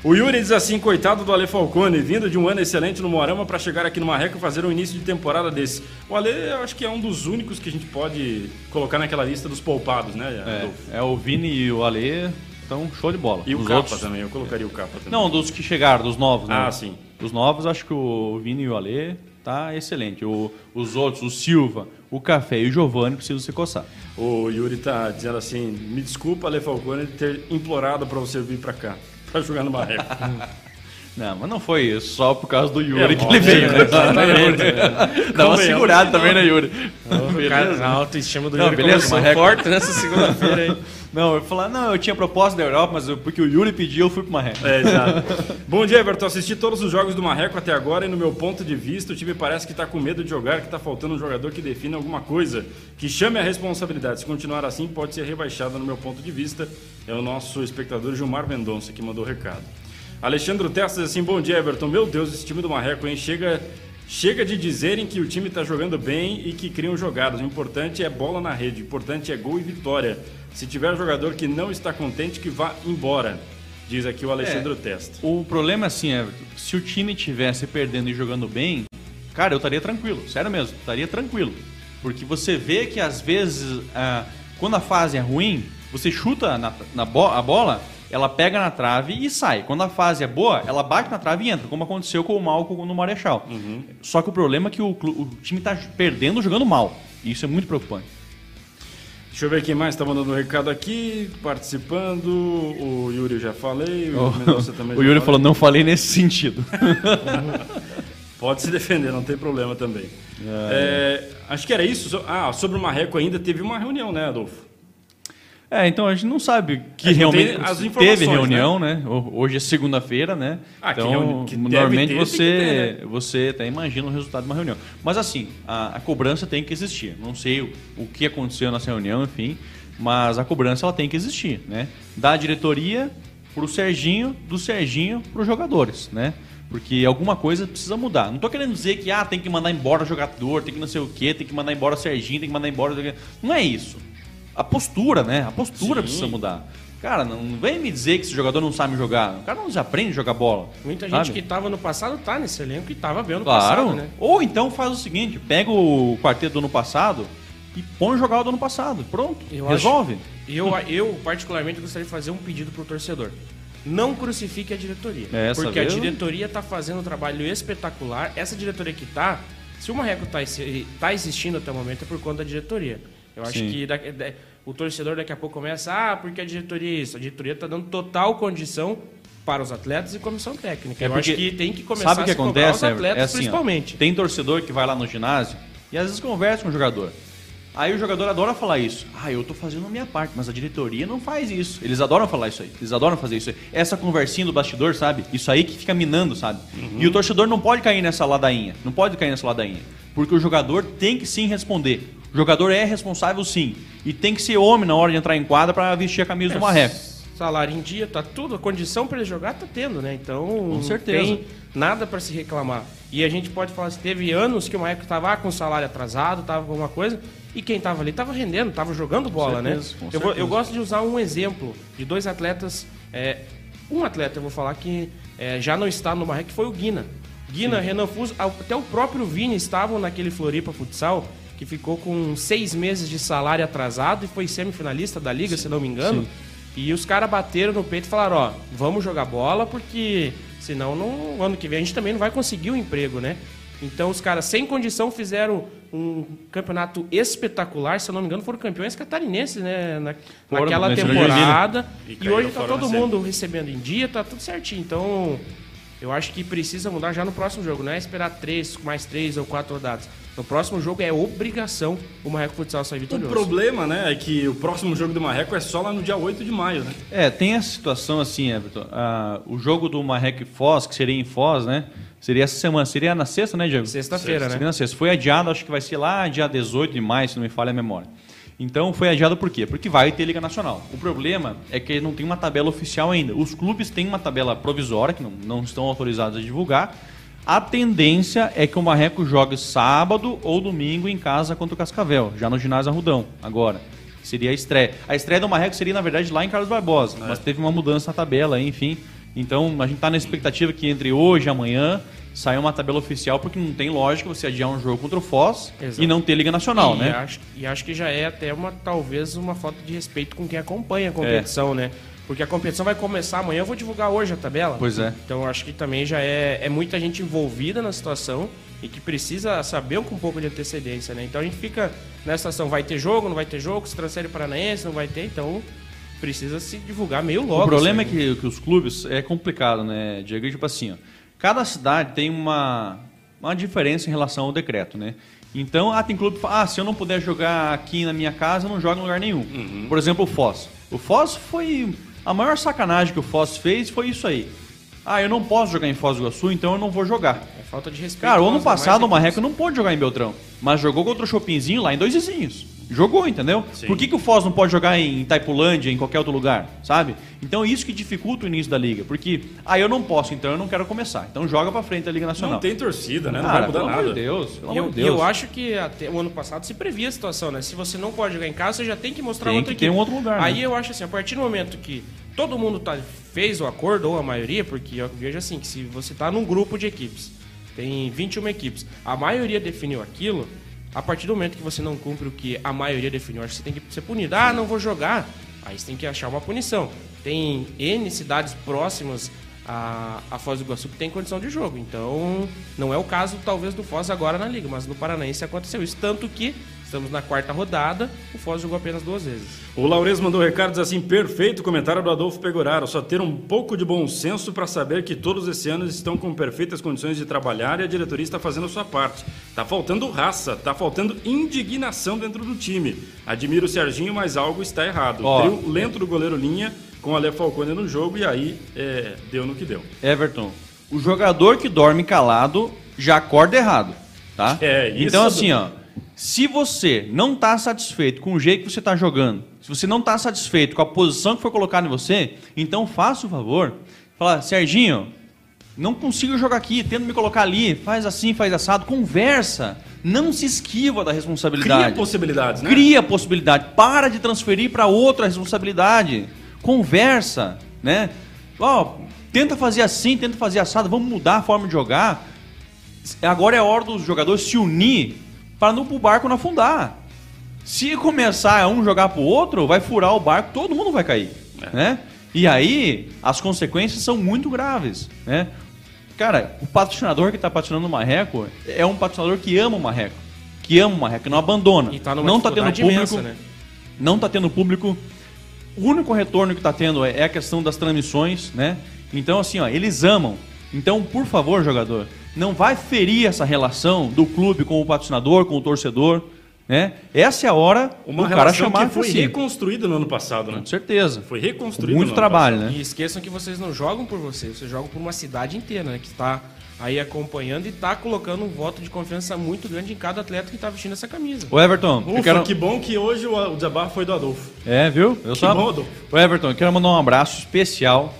O Yuri diz assim, coitado do Ale Falcone, vindo de um ano excelente no Moarama para chegar aqui no Marreco e fazer um início de temporada desse. O Ale, eu acho que é um dos únicos que a gente pode colocar naquela lista dos poupados, né? É, é o Vini e o Ale, então show de bola. E o Os Capa outros- também, eu colocaria o Capa também. Não, dos que chegaram, dos novos, né? Ah, sim. Dos novos, acho que o Vini e o Ale tá excelente. O- os outros, o Silva, o Café e o Giovanni precisam se coçar. O Yuri tá dizendo assim, me desculpa, Ale Falcone, ter implorado para você vir para cá, para jogar no Marreco. <laughs> Não, mas não foi só por causa do Yuri É, que ele veio, né? exatamente, <laughs> Dá uma segurada também, né, Yuri? O cara, a autoestima do Não, Yuri beleza, começou Marreco. forte nessa segunda-feira aí. <laughs> Não, eu falar, não, eu tinha proposta da Europa, mas eu- porque o Yuri pediu, eu fui pro Marreco. É, exato. Bom dia, Everton. Assisti todos os jogos do Marreco até agora e, no meu ponto de vista, o time parece que está com medo de jogar, que está faltando um jogador que defina alguma coisa, que chame a responsabilidade. Se continuar assim, pode ser rebaixado, no meu ponto de vista. É o nosso espectador Gilmar Mendonça que mandou o recado. Alexandre Testas assim, bom dia, Everton. Meu Deus, esse time do Marreco, hein? Chega, chega de dizerem que o time está jogando bem e que criam jogadas. O importante é bola na rede, o importante é gol e vitória. Se tiver jogador que não está contente, que vá embora. Diz aqui o Alexandre Testa. O problema, assim, é, se o time tivesse perdendo e jogando bem, cara, eu estaria tranquilo, sério mesmo, estaria tranquilo. Porque você vê que às vezes, ah, quando a fase é ruim, você chuta na, na bo- a bola, ela pega na trave e sai. Quando a fase é boa, ela bate na trave e entra, como aconteceu com o Malco no Marechal. Só que o problema é que o, o time está perdendo jogando mal. E isso é muito preocupante. Deixa eu ver quem mais está mandando um recado aqui, participando. O Yuri já falei, o Mendonça também <laughs> o Yuri falou, não falei nesse sentido. <laughs> Pode se defender, não tem problema também. É, acho que era isso. So- Ah, sobre o Marreco ainda teve uma reunião, né, Adolfo? É, então a gente não sabe que tem realmente teve reunião, né? Ho- Hoje é segunda-feira, né? Ah, que então, reuni- que normalmente ter, você, que ter, né? você até imagina o resultado de uma reunião. Mas assim, a, a cobrança tem que existir. Não sei o, o que aconteceu nessa reunião, enfim, mas a cobrança ela tem que existir, né? Da diretoria pro Serginho, do Serginho pros jogadores, né? Porque alguma coisa precisa mudar. Não tô querendo dizer que ah, tem que mandar embora o jogador, tem que não sei o quê, tem que mandar embora o Serginho, tem que mandar embora. Não é isso. A postura, né? A postura Sim. precisa mudar. Cara, não vem me dizer que esse jogador não sabe jogar. O cara não aprende a jogar bola. Muita sabe? gente que tava no passado tá nesse elenco e tava bem no Claro. passado, né? Ou então faz o seguinte: pega o quarteto do ano passado e põe jogar o do ano passado. Pronto. Eu resolve. E eu, eu, particularmente, gostaria de fazer um pedido pro torcedor. Não crucifique a diretoria. É, Essa porque vez a diretoria tá fazendo um trabalho espetacular. Essa diretoria que tá, se o Marreco tá, tá existindo até o momento, é por conta da diretoria. Eu acho Sim. que da- da- o torcedor daqui a pouco começa, ah, porque a diretoria é isso. A diretoria tá dando total condição para os atletas e comissão técnica. É eu acho porque- que tem que começar Sabe que a cobrar acontece? os atletas, é assim, ó, principalmente. tem torcedor que vai lá no ginásio e às vezes conversa com o jogador. Aí o jogador adora falar isso. Ah, eu tô fazendo a minha parte, mas a diretoria não faz isso. Eles adoram falar isso aí. Eles adoram fazer isso aí. Essa conversinha do bastidor, sabe? Isso aí que fica minando, sabe? Uhum. E o torcedor não pode cair nessa ladainha. Não pode cair nessa ladainha. Porque o jogador tem que sim responder. O jogador é responsável sim. E tem que ser homem na hora de entrar em quadra para vestir a camisa é, do Marreco. Salário em dia, tá tudo. A condição para ele jogar tá tendo, né? Então, Com certeza. tem nada para se reclamar. E a gente pode falar que teve anos que o Marreco tava com salário atrasado, tava com alguma coisa e quem estava ali estava rendendo, estava jogando bola, né? certeza, né? Eu, vou, eu, gosto de usar um exemplo de dois atletas. É, um atleta, eu vou falar que é, já não está no Marrec, que foi o Guina. Guina, Sim. Renan Fuso, até o próprio Vini estavam naquele Floripa Futsal, que ficou com seis meses de salário atrasado e foi semifinalista da liga, Sim. se não me engano. Sim. E os caras bateram no peito e falaram: ó, vamos jogar bola, porque senão no ano que vem a gente também não vai conseguir o um emprego, né? Então os caras, sem condição, fizeram um campeonato espetacular. Se eu não me engano, foram campeões catarinenses, né? Na, naquela temporada. E, e hoje está todo mundo recebendo em dia, tá tudo certinho. Então, eu acho que precisa mudar já no próximo jogo. Não é esperar três, mais três ou quatro rodadas. No próximo jogo é obrigação o Marreco Futsal sair vitorioso. O problema, né, é que o próximo jogo do Marreco é só lá no dia 8 de maio, né? É, tem a situação assim, Everton. Ah, o jogo do Marreco e Foz, que seria em Foz, né? Seria essa semana, seria na sexta, né, Diego? Sexta-feira, né? Seria na sexta. Foi adiado, acho que vai ser lá dia 18 de maio, se não me falha a memória. Então foi adiado por quê? Porque vai ter Liga Nacional. O problema é que não tem uma tabela oficial ainda. Os clubes têm uma tabela provisória, que não, não estão autorizados a divulgar. A tendência é que o Marreco jogue sábado ou domingo em casa contra o Cascavel, já no ginásio Arrudão, agora. Seria a estreia. A estreia do Marreco seria, na verdade, lá em Carlos Barbosa, é. mas teve uma mudança na tabela, enfim. Então a gente está na expectativa que entre hoje e amanhã saia uma tabela oficial, porque não tem lógica você adiar um jogo contra o Foz Exato. e não ter Liga Nacional, e né? Acho, e acho que já é até uma talvez uma falta de respeito com quem acompanha a competição, é. né? Porque a competição vai começar amanhã, eu vou divulgar hoje a tabela. Pois é. Então acho que também já é, é muita gente envolvida na situação e que precisa saber com um pouco de antecedência, né? Então a gente fica nessa situação, vai ter jogo, não vai ter jogo, se transfere paranaense, não vai ter, então precisa se divulgar meio logo. O problema é que, que, os clubes é complicado, né, Diego? Tipo assim, ó, cada cidade tem uma, uma diferença em relação ao decreto, né? Então, ah, tem clube que fala, ah, se eu não puder jogar aqui na minha casa, eu não jogo em lugar nenhum. Uhum. Por exemplo, o Foz. O Foz foi. A maior sacanagem que o Foz fez foi isso aí. Ah, eu não posso jogar em Foz do Iguaçu, então eu não vou jogar. É falta de respeito. Cara, o ano passado o Marreco não pôde jogar em Beltrão, mas jogou contra o Chopinzinho lá em Dois Vizinhos. Jogou, entendeu? Sim. Por que, que o Foz não pode jogar em Taipulândia, em qualquer outro lugar, sabe? Então isso que dificulta o início da liga, porque ah, eu não posso, então eu não quero começar. Então joga para frente a Liga Nacional. Não tem torcida, né? Não Cara, vai mudar nada. De Deus, pelo eu, Deus. eu acho que até o ano passado se previa a situação, né? Se você não pode jogar em casa, você já tem que mostrar tem outra que equipe. Tem um outro lugar. Aí né? eu acho assim, a partir do momento que todo mundo tá, fez o acordo, ou a maioria, porque eu vejo assim, que se você tá num grupo de equipes, tem 21 equipes, a maioria definiu aquilo, a partir do momento que você não cumpre o que a maioria definiu, acho que você tem que ser punido. Ah, não vou jogar. Aí você tem que achar uma punição. Tem N cidades próximas a, a Foz do Iguaçu que tem condição de jogo. Então, não é o caso, talvez, do Foz agora na Liga, mas no Paranaense aconteceu isso. Tanto que Estamos na quarta rodada, o Foz jogou apenas duas vezes. O Laures mandou recados assim, perfeito comentário do Adolfo Pegoraro. Só ter um pouco de bom senso para saber que todos esse ano estão com perfeitas condições de trabalhar e a diretoria está fazendo a sua parte. Tá faltando raça, tá faltando indignação dentro do time. Admiro o Serginho, mas algo está errado. Oh. Trio lento do goleiro Linha com a Le Falcone no jogo e aí é, deu no que deu. Everton, o jogador que dorme calado já acorda errado, tá? É, isso. Então assim, ó, se você não está satisfeito com o jeito que você está jogando, se você não está satisfeito com a posição que foi colocada em você, então faça o favor, fala, Serginho, não consigo jogar aqui, tenta me colocar ali, faz assim, faz assado, conversa. Não se esquiva da responsabilidade. Cria possibilidades, né? Cria possibilidade. Para de transferir para outra responsabilidade. Conversa, né? Ó, oh, tenta fazer assim, tenta fazer assado, vamos mudar a forma de jogar. Agora é hora dos jogadores se unir para não o barco não afundar. Se começar um jogar pro outro, vai furar o barco, todo mundo vai cair, é. né? E aí as consequências são muito graves, né? Cara, o patrocinador que está patrocinando o Marreco é um patrocinador que ama o Marreco, que ama o Marreco, que não abandona. Tá não está tendo público, imensa, né? não está tendo público. O único retorno que está tendo é, é a questão das transmissões, né? Então assim, ó, eles amam. Então, por favor, jogador, não vai ferir essa relação do clube com o patrocinador, com o torcedor. Né? Essa é a hora Uma do cara chamar que foi assim. reconstruída no ano passado, né? Com certeza. Foi reconstruída Muito trabalho, né? E esqueçam que vocês não jogam por vocês, vocês jogam por uma cidade inteira, né? Que está aí acompanhando e está colocando um voto de confiança muito grande em cada atleta que está vestindo essa camisa. Ô Everton, eu Ufa, quero... que bom que hoje o, o desabafo foi do Adolfo. É, viu? Eu Que só... bom, Adolfo. Ô Everton, eu quero mandar um abraço especial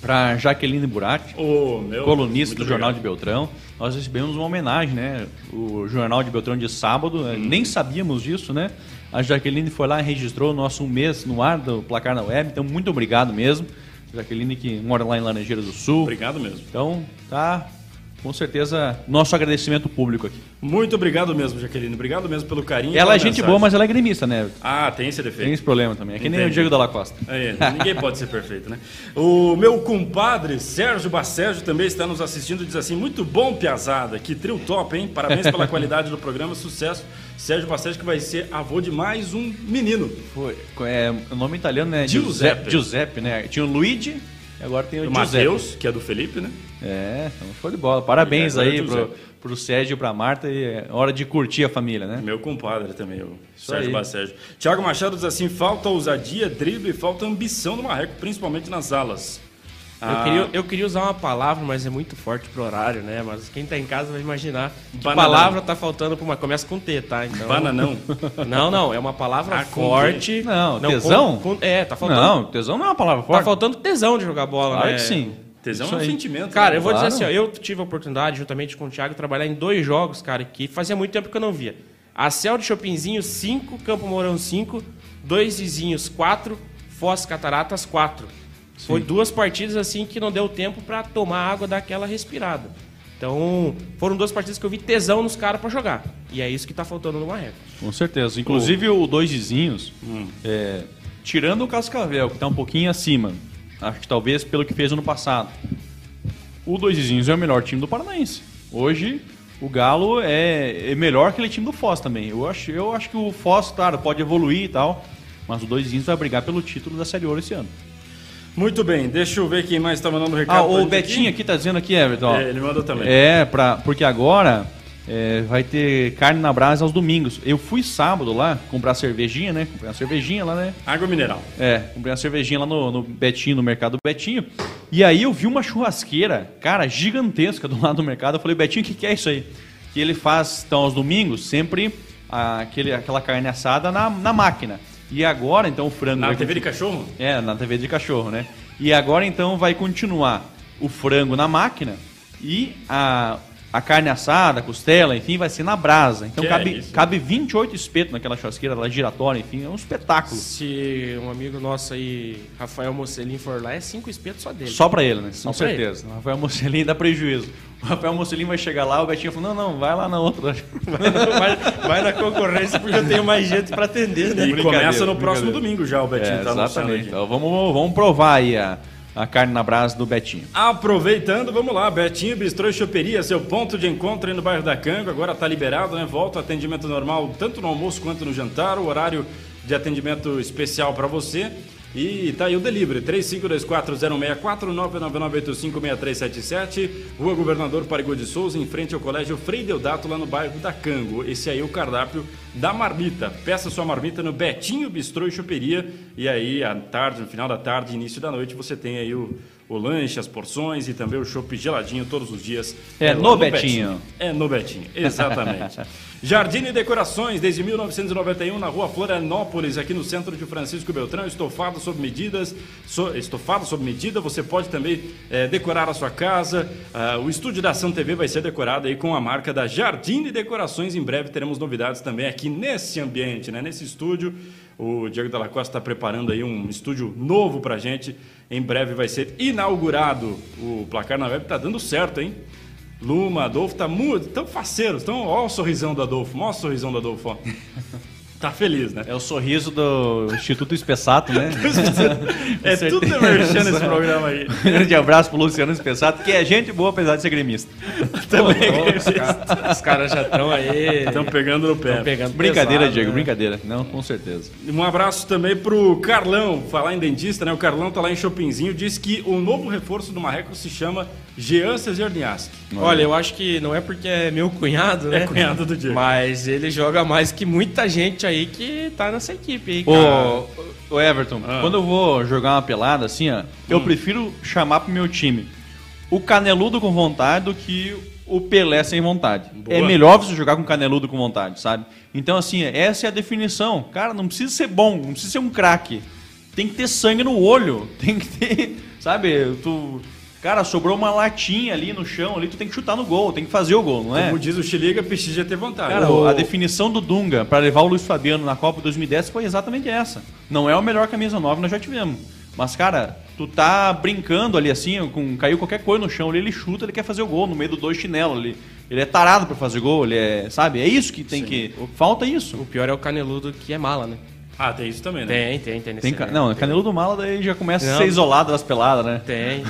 para Jaqueline Burati, Ô, meu, colunista do Jornal de. Beltrão. Nós recebemos uma homenagem, né? O Jornal de Beltrão de sábado, né? nem sabíamos disso, né? A Jaqueline foi lá e registrou o nosso um mês no ar do Placar na Web, então muito obrigado mesmo. Jaqueline que mora lá em Laranjeiras do Sul. Obrigado mesmo. Então, tá com certeza nosso agradecimento público aqui. Muito obrigado mesmo, Jaqueline. Obrigado mesmo pelo carinho. Ela é gente mensagem. boa, mas ela é gremista, né? Ah, tem esse Tem defeito. esse problema também. É que nem o Entendi. Diego Dalla Costa. É, ninguém pode ser perfeito, né? O meu compadre Sérgio Bacérgio também está nos assistindo e diz assim: muito bom, Piazada, que trio top, hein? Parabéns pela <laughs> qualidade do programa, sucesso. Sérgio Bacérgio que vai ser avô de mais um menino. Foi. É, o nome italiano é Giuseppe. Giuseppe, Giuseppe, né? Tinha o Luigi e agora tem o, O. Matheus, que é do Felipe, né? É, então foi de bola. Parabéns E agora aí é pro, pro Sérgio e pra Marta. E é hora de curtir a família, né? Meu compadre também, o Sérgio aí. Bacérgio. Tiago Machado diz assim: falta ousadia, drible, falta ambição no Marreco, principalmente nas alas. Ah, Eu, queria, eu queria usar uma palavra, mas é muito forte pro horário, né? Mas quem tá em casa vai imaginar que Bananão. palavra tá faltando pra uma. Começa com T, tá? Então, Bananão. <laughs> Não, não, é uma palavra Ah, forte. Não, tesão? com- com- é, tá faltando. Não, tesão não é uma palavra forte. Tá faltando tesão de jogar bola, Claro né? que sim. Tesão Isso é um aí. sentimento. Cara, né? eu vou Claro. dizer assim, ó, eu tive a oportunidade, juntamente com o Thiago, trabalhar em dois jogos, cara, que fazia muito tempo que eu não via. A Céu de Chopinzinho, 5, Campo Mourão, 5, dois vizinhos, 4, Foz Cataratas, 4. Foi duas partidas assim que não deu tempo pra tomar água daquela respirada. Então, foram duas partidas que eu vi tesão nos caras pra jogar. E é isso que tá faltando no Marreco. Com certeza. Inclusive o Dois Vizinhos, é, tirando o Cascavel, que tá um pouquinho acima, acho que talvez pelo que fez ano passado, o Dois Vizinhos é o melhor time do Paranaense. Hoje, o Galo é, é melhor que aquele time do Foz também. Eu acho, eu acho que o Foz, claro, pode evoluir e tal, mas o Dois Vizinhos vai brigar pelo título da Série Ouro esse ano. Muito bem, deixa eu ver quem mais tá mandando recado. Ah, o Betinho aqui tá dizendo aqui, Everton. É, ele mandou também. É, pra, porque agora é, vai ter carne na brasa aos domingos. Eu fui sábado lá comprar cervejinha, né? Comprei uma cervejinha lá, né? Água mineral. É, comprei uma cervejinha lá no, no Betinho, no mercado Betinho. E aí eu vi uma churrasqueira, cara, gigantesca do lado do mercado. Eu falei, Betinho, o que, que é isso aí? Que ele faz, então, aos domingos, sempre ah, aquele, aquela carne assada na, na máquina. E agora, então, o frango. Na TV de cachorro? é, na TV de cachorro, né? E agora então vai continuar o frango na máquina e a, a carne assada, a costela, enfim, vai ser na brasa. Então Que cabe, é cabe 28 espetos naquela churrasqueira lá giratória, enfim, é um espetáculo. Se um amigo nosso aí, Rafael Mocelin, for lá, é cinco espetos só dele. Só pra ele, né? Com pra certeza. O Rafael Mocelin dá prejuízo. O Rafael Mocelin vai chegar lá, o Betinho falou: não, não, vai lá na outra. <laughs> vai, vai na concorrência porque eu tenho mais gente pra atender, né? E começa no próximo domingo já, o Betinho É, tá exatamente. Então vamos, vamos provar aí a, a carne na brasa do Betinho. Aproveitando, vamos lá, Betinho Bistrô e Choperia, seu ponto de encontro aí no bairro da Cango, agora tá liberado, né? Volta atendimento normal, tanto no almoço quanto no jantar, o horário de atendimento especial para você. E tá aí o delivery, 3524-064, 999856377, Rua Governador Parigô de Souza, em frente ao Colégio Frei Deodato, lá no bairro da Cango. Esse aí é o cardápio da marmita. Peça sua marmita no Betinho Bistrô e Choperia. E aí, à tarde, no final da tarde, início da noite, você tem aí o, o lanche, as porções e também o chopp geladinho todos os dias. É lá no Betinho. É no Betinho, exatamente. <laughs> Jardim e Decorações, desde 1991, na rua Florianópolis, aqui no centro de Francisco Beltrão, estofado sob medidas, so- estofado sob medida, você pode também eh, decorar a sua casa. Ah, o estúdio da Ação TV vai ser decorado aí com a marca da Jardim e Decorações. Em breve teremos novidades também aqui nesse ambiente, né? nesse estúdio. O Diego Dalla Costa está preparando aí um estúdio novo pra gente. Em breve vai ser inaugurado. O placar na web tá dando certo, hein? Luma, Adolfo tá muito. tão faceiros. Tão, ó o sorrisão do Adolfo. Mostra o sorrisão do Adolfo, ó. <laughs> Tá feliz, né? É o sorriso do Instituto Espessato, né? <laughs> é tudo <laughs> merchan nesse programa aí. <laughs> Grande abraço pro Luciano Espessato, que é gente boa, apesar de ser gremista. Também. Pô, os caras cara já estão aí. Estão pegando no pé. Pegando brincadeira, pesado, Diego, né? brincadeira. Não, com certeza. Um abraço também pro Carlão, falar em dentista, né? O Carlão tá lá em Chopinzinho, diz que o novo reforço do Marreco se chama Jean Cesarniaski. Olha, eu acho que não é porque é meu cunhado, né? É cunhado do Diego. Mas ele joga mais que muita gente aí que tá nessa equipe aí, cara. Ô, ô Everton, ah. quando eu vou jogar uma pelada assim, ó, hum. eu prefiro chamar pro meu time o caneludo com vontade do que o Pelé sem vontade. Boa. É melhor você jogar com caneludo com vontade, sabe? Então, assim, essa é a definição. Cara, não precisa ser bom, não precisa ser um craque. Tem que ter sangue no olho. <laughs> Tem que ter. Sabe? Tu Cara, sobrou uma latinha ali no chão, ali tu tem que chutar no gol, tem que fazer o gol, não é? Como diz o Chiliga, precisa ter vontade. Cara, o... a definição do Dunga para levar o Luiz Fabiano na Copa 2010 foi exatamente essa. Não é o melhor camisa 9 que nós já tivemos. Mas, cara, tu tá brincando ali assim, com caiu qualquer coisa no chão, ali, ele chuta, ele quer fazer o gol no meio do dois chinelos ali. Ele é tarado para fazer gol, ele é, sabe? É isso que tem Sim. que falta isso. O pior é o caneludo que é mala, né? Ah, tem isso também, né? Tem, tem, tem. tem ca... Não, tem. Canelo do Mala daí já começa não, a ser isolado das peladas, né? Tem.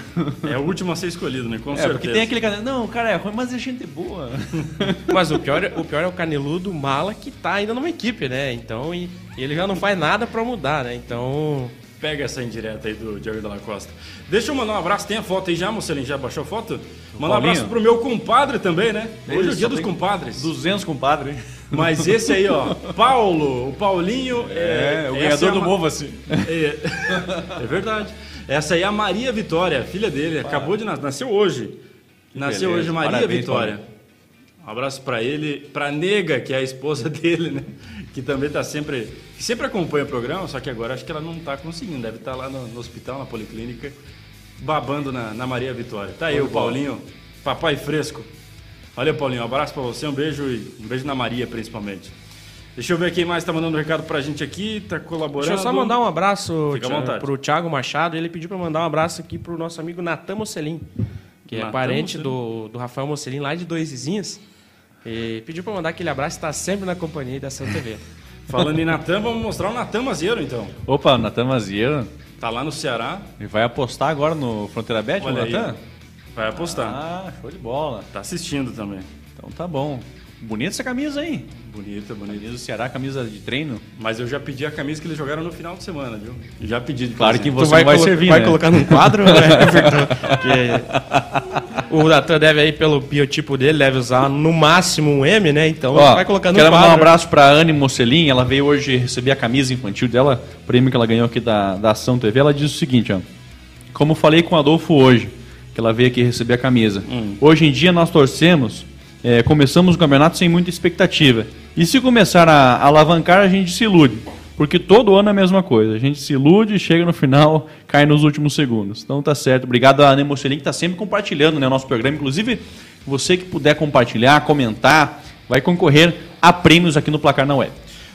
É o último a ser escolhido, né? Com é, certeza. Porque tem aquele canelo. Não, cara é ruim, mas a gente é boa. <laughs> mas o pior, o pior é o caneludo Mala que tá ainda numa equipe, né? Então, e, e ele já não faz nada pra mudar, né? Então. Pega essa indireta aí do Diego da Costa. Deixa eu mandar um abraço. Tem a foto aí já, Mocelinho? Já baixou a foto? Mandar um abraço pro meu compadre também, né? Hoje é o dia dos compadres. 200 compadres. Mas esse aí, ó, Paulo, o Paulinho. É, é o ganhador é do Mova, assim. É, <laughs> é, verdade. Essa aí é a Maria Vitória, filha dele. Acabou de nascer. Nasceu hoje. Que nasceu beleza. hoje Maria Parabéns, Vitória. Paulo. Um abraço para ele, para Nega, que é a esposa <laughs> dele, né? Que também tá sempre, sempre acompanha o programa, só que agora acho que ela não tá conseguindo, deve estar tá lá no, no, hospital, na policlínica, babando na, na Maria Vitória. Tá aí o Paulinho, papai fresco. Valeu, Paulinho. Um abraço para você, um beijo e um beijo na Maria, principalmente. Deixa eu ver quem mais está mandando um recado para a gente aqui, está colaborando. Deixa eu só mandar um abraço para o Thiago Machado. Ele pediu para mandar um abraço aqui para o nosso amigo Natan Mocelin, que é Natan é parente do, do Rafael Mocelin, lá de Dois Vizinhos. E pediu para mandar aquele abraço, está sempre na companhia da Ação TV. <laughs> Falando em Natan, vamos mostrar o Natan Mazieiro, então. Opa, o Natan Mazieiro. Tá lá no Ceará. E vai apostar agora no Fronteira Bet, o Natan? Vai apostar. Ah, show de bola. Tá assistindo também. Então tá bom. Bonita essa camisa aí. Bonita, bonita. Camisa do Ceará, camisa de treino. Mas eu já pedi a camisa que eles jogaram no final de semana, viu? Já pedi. De claro que você vai, vai servir, Vai né? colocar num quadro? né? <laughs> Porque o Natan deve aí, pelo biotipo dele, deve usar no máximo um M, né? Então Ó, vai colocar no quero quadro. Quero mandar um abraço pra Anne Mocelin. Ela veio hoje receber a camisa infantil dela, prêmio que ela ganhou aqui da, da Ação TV. Ela diz o seguinte, ó. Como falei com o Adolfo hoje, que ela veio aqui receber a camisa. Hum. Hoje em dia nós torcemos, é, começamos o campeonato sem muita expectativa. E se começar a, a alavancar, a gente se ilude. Porque todo ano é a mesma coisa. A gente se ilude, chega no final, cai nos últimos segundos. Então tá certo. Obrigado a Ana Mocelin, que está sempre compartilhando né, o nosso programa. Inclusive, você que puder compartilhar, comentar, vai concorrer a prêmios aqui no Placar na Web.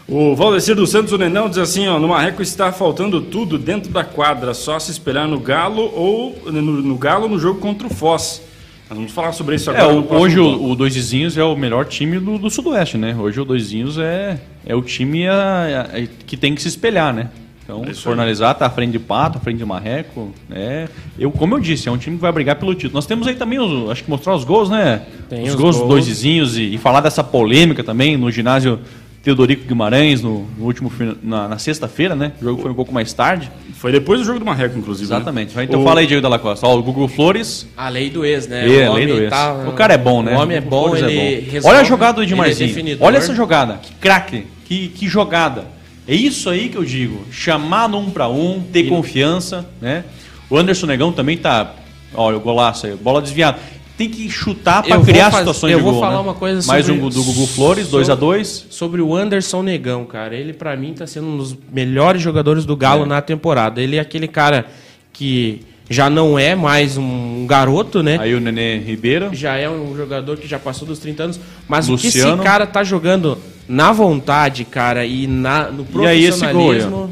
O Valdecir dos Santos, o Nenão, diz assim, ó, no Marreco está faltando tudo dentro da quadra, só se espelhar no Galo ou no, no Galo no jogo contra o Foz. Nós vamos falar sobre isso é, agora. É, hoje o, o Dois Vizinhos é o melhor time do, do Sudoeste, né? Hoje o Dois Vizinhos é, é o time a, a, que tem que se espelhar, né? Então, é se for analisar, tá à frente de Pato, à frente de Marreco. É, eu, como eu disse, é um time que vai brigar pelo título. Nós temos aí também, os, acho que mostrar os gols, né? Tem os, os gols, gols. dos dois vizinhos e, e falar dessa polêmica também no ginásio Teodorico Guimarães no, no último na, na sexta-feira, né? O jogo foi um pouco mais tarde. Foi depois do jogo do Marreco, inclusive. Né? Exatamente. Né? Então o... fala aí, Diego Dalla Costa. Ó, o Google Flores. A lei do ex, né? É, a lei do ex. Tá... O cara é bom, né? O homem é bom, ele é bom. Resolve, Olha a jogada do Edmarzinho. É Olha essa jogada. Que craque. Que, que jogada. É isso aí que eu digo. Chamar no um para um, ter e... confiança, né? O Anderson Negão também tá. Olha, o golaço aí, bola desviada tem que chutar para criar faz... situações eu de gol. Eu vou falar né? uma coisa sobre... Mais um do Gugu Flores, 2 a 2 Sobre o Anderson Negão, cara. Ele, para mim, tá sendo um dos melhores jogadores do Galo é. na temporada. Ele é aquele cara que já não é mais um garoto, né? Aí o Nenê Ribeiro. Já é um jogador que já passou dos 30 anos. Mas Luciano. o que esse cara tá jogando na vontade, cara, e na, no profissionalismo... E aí esse gol,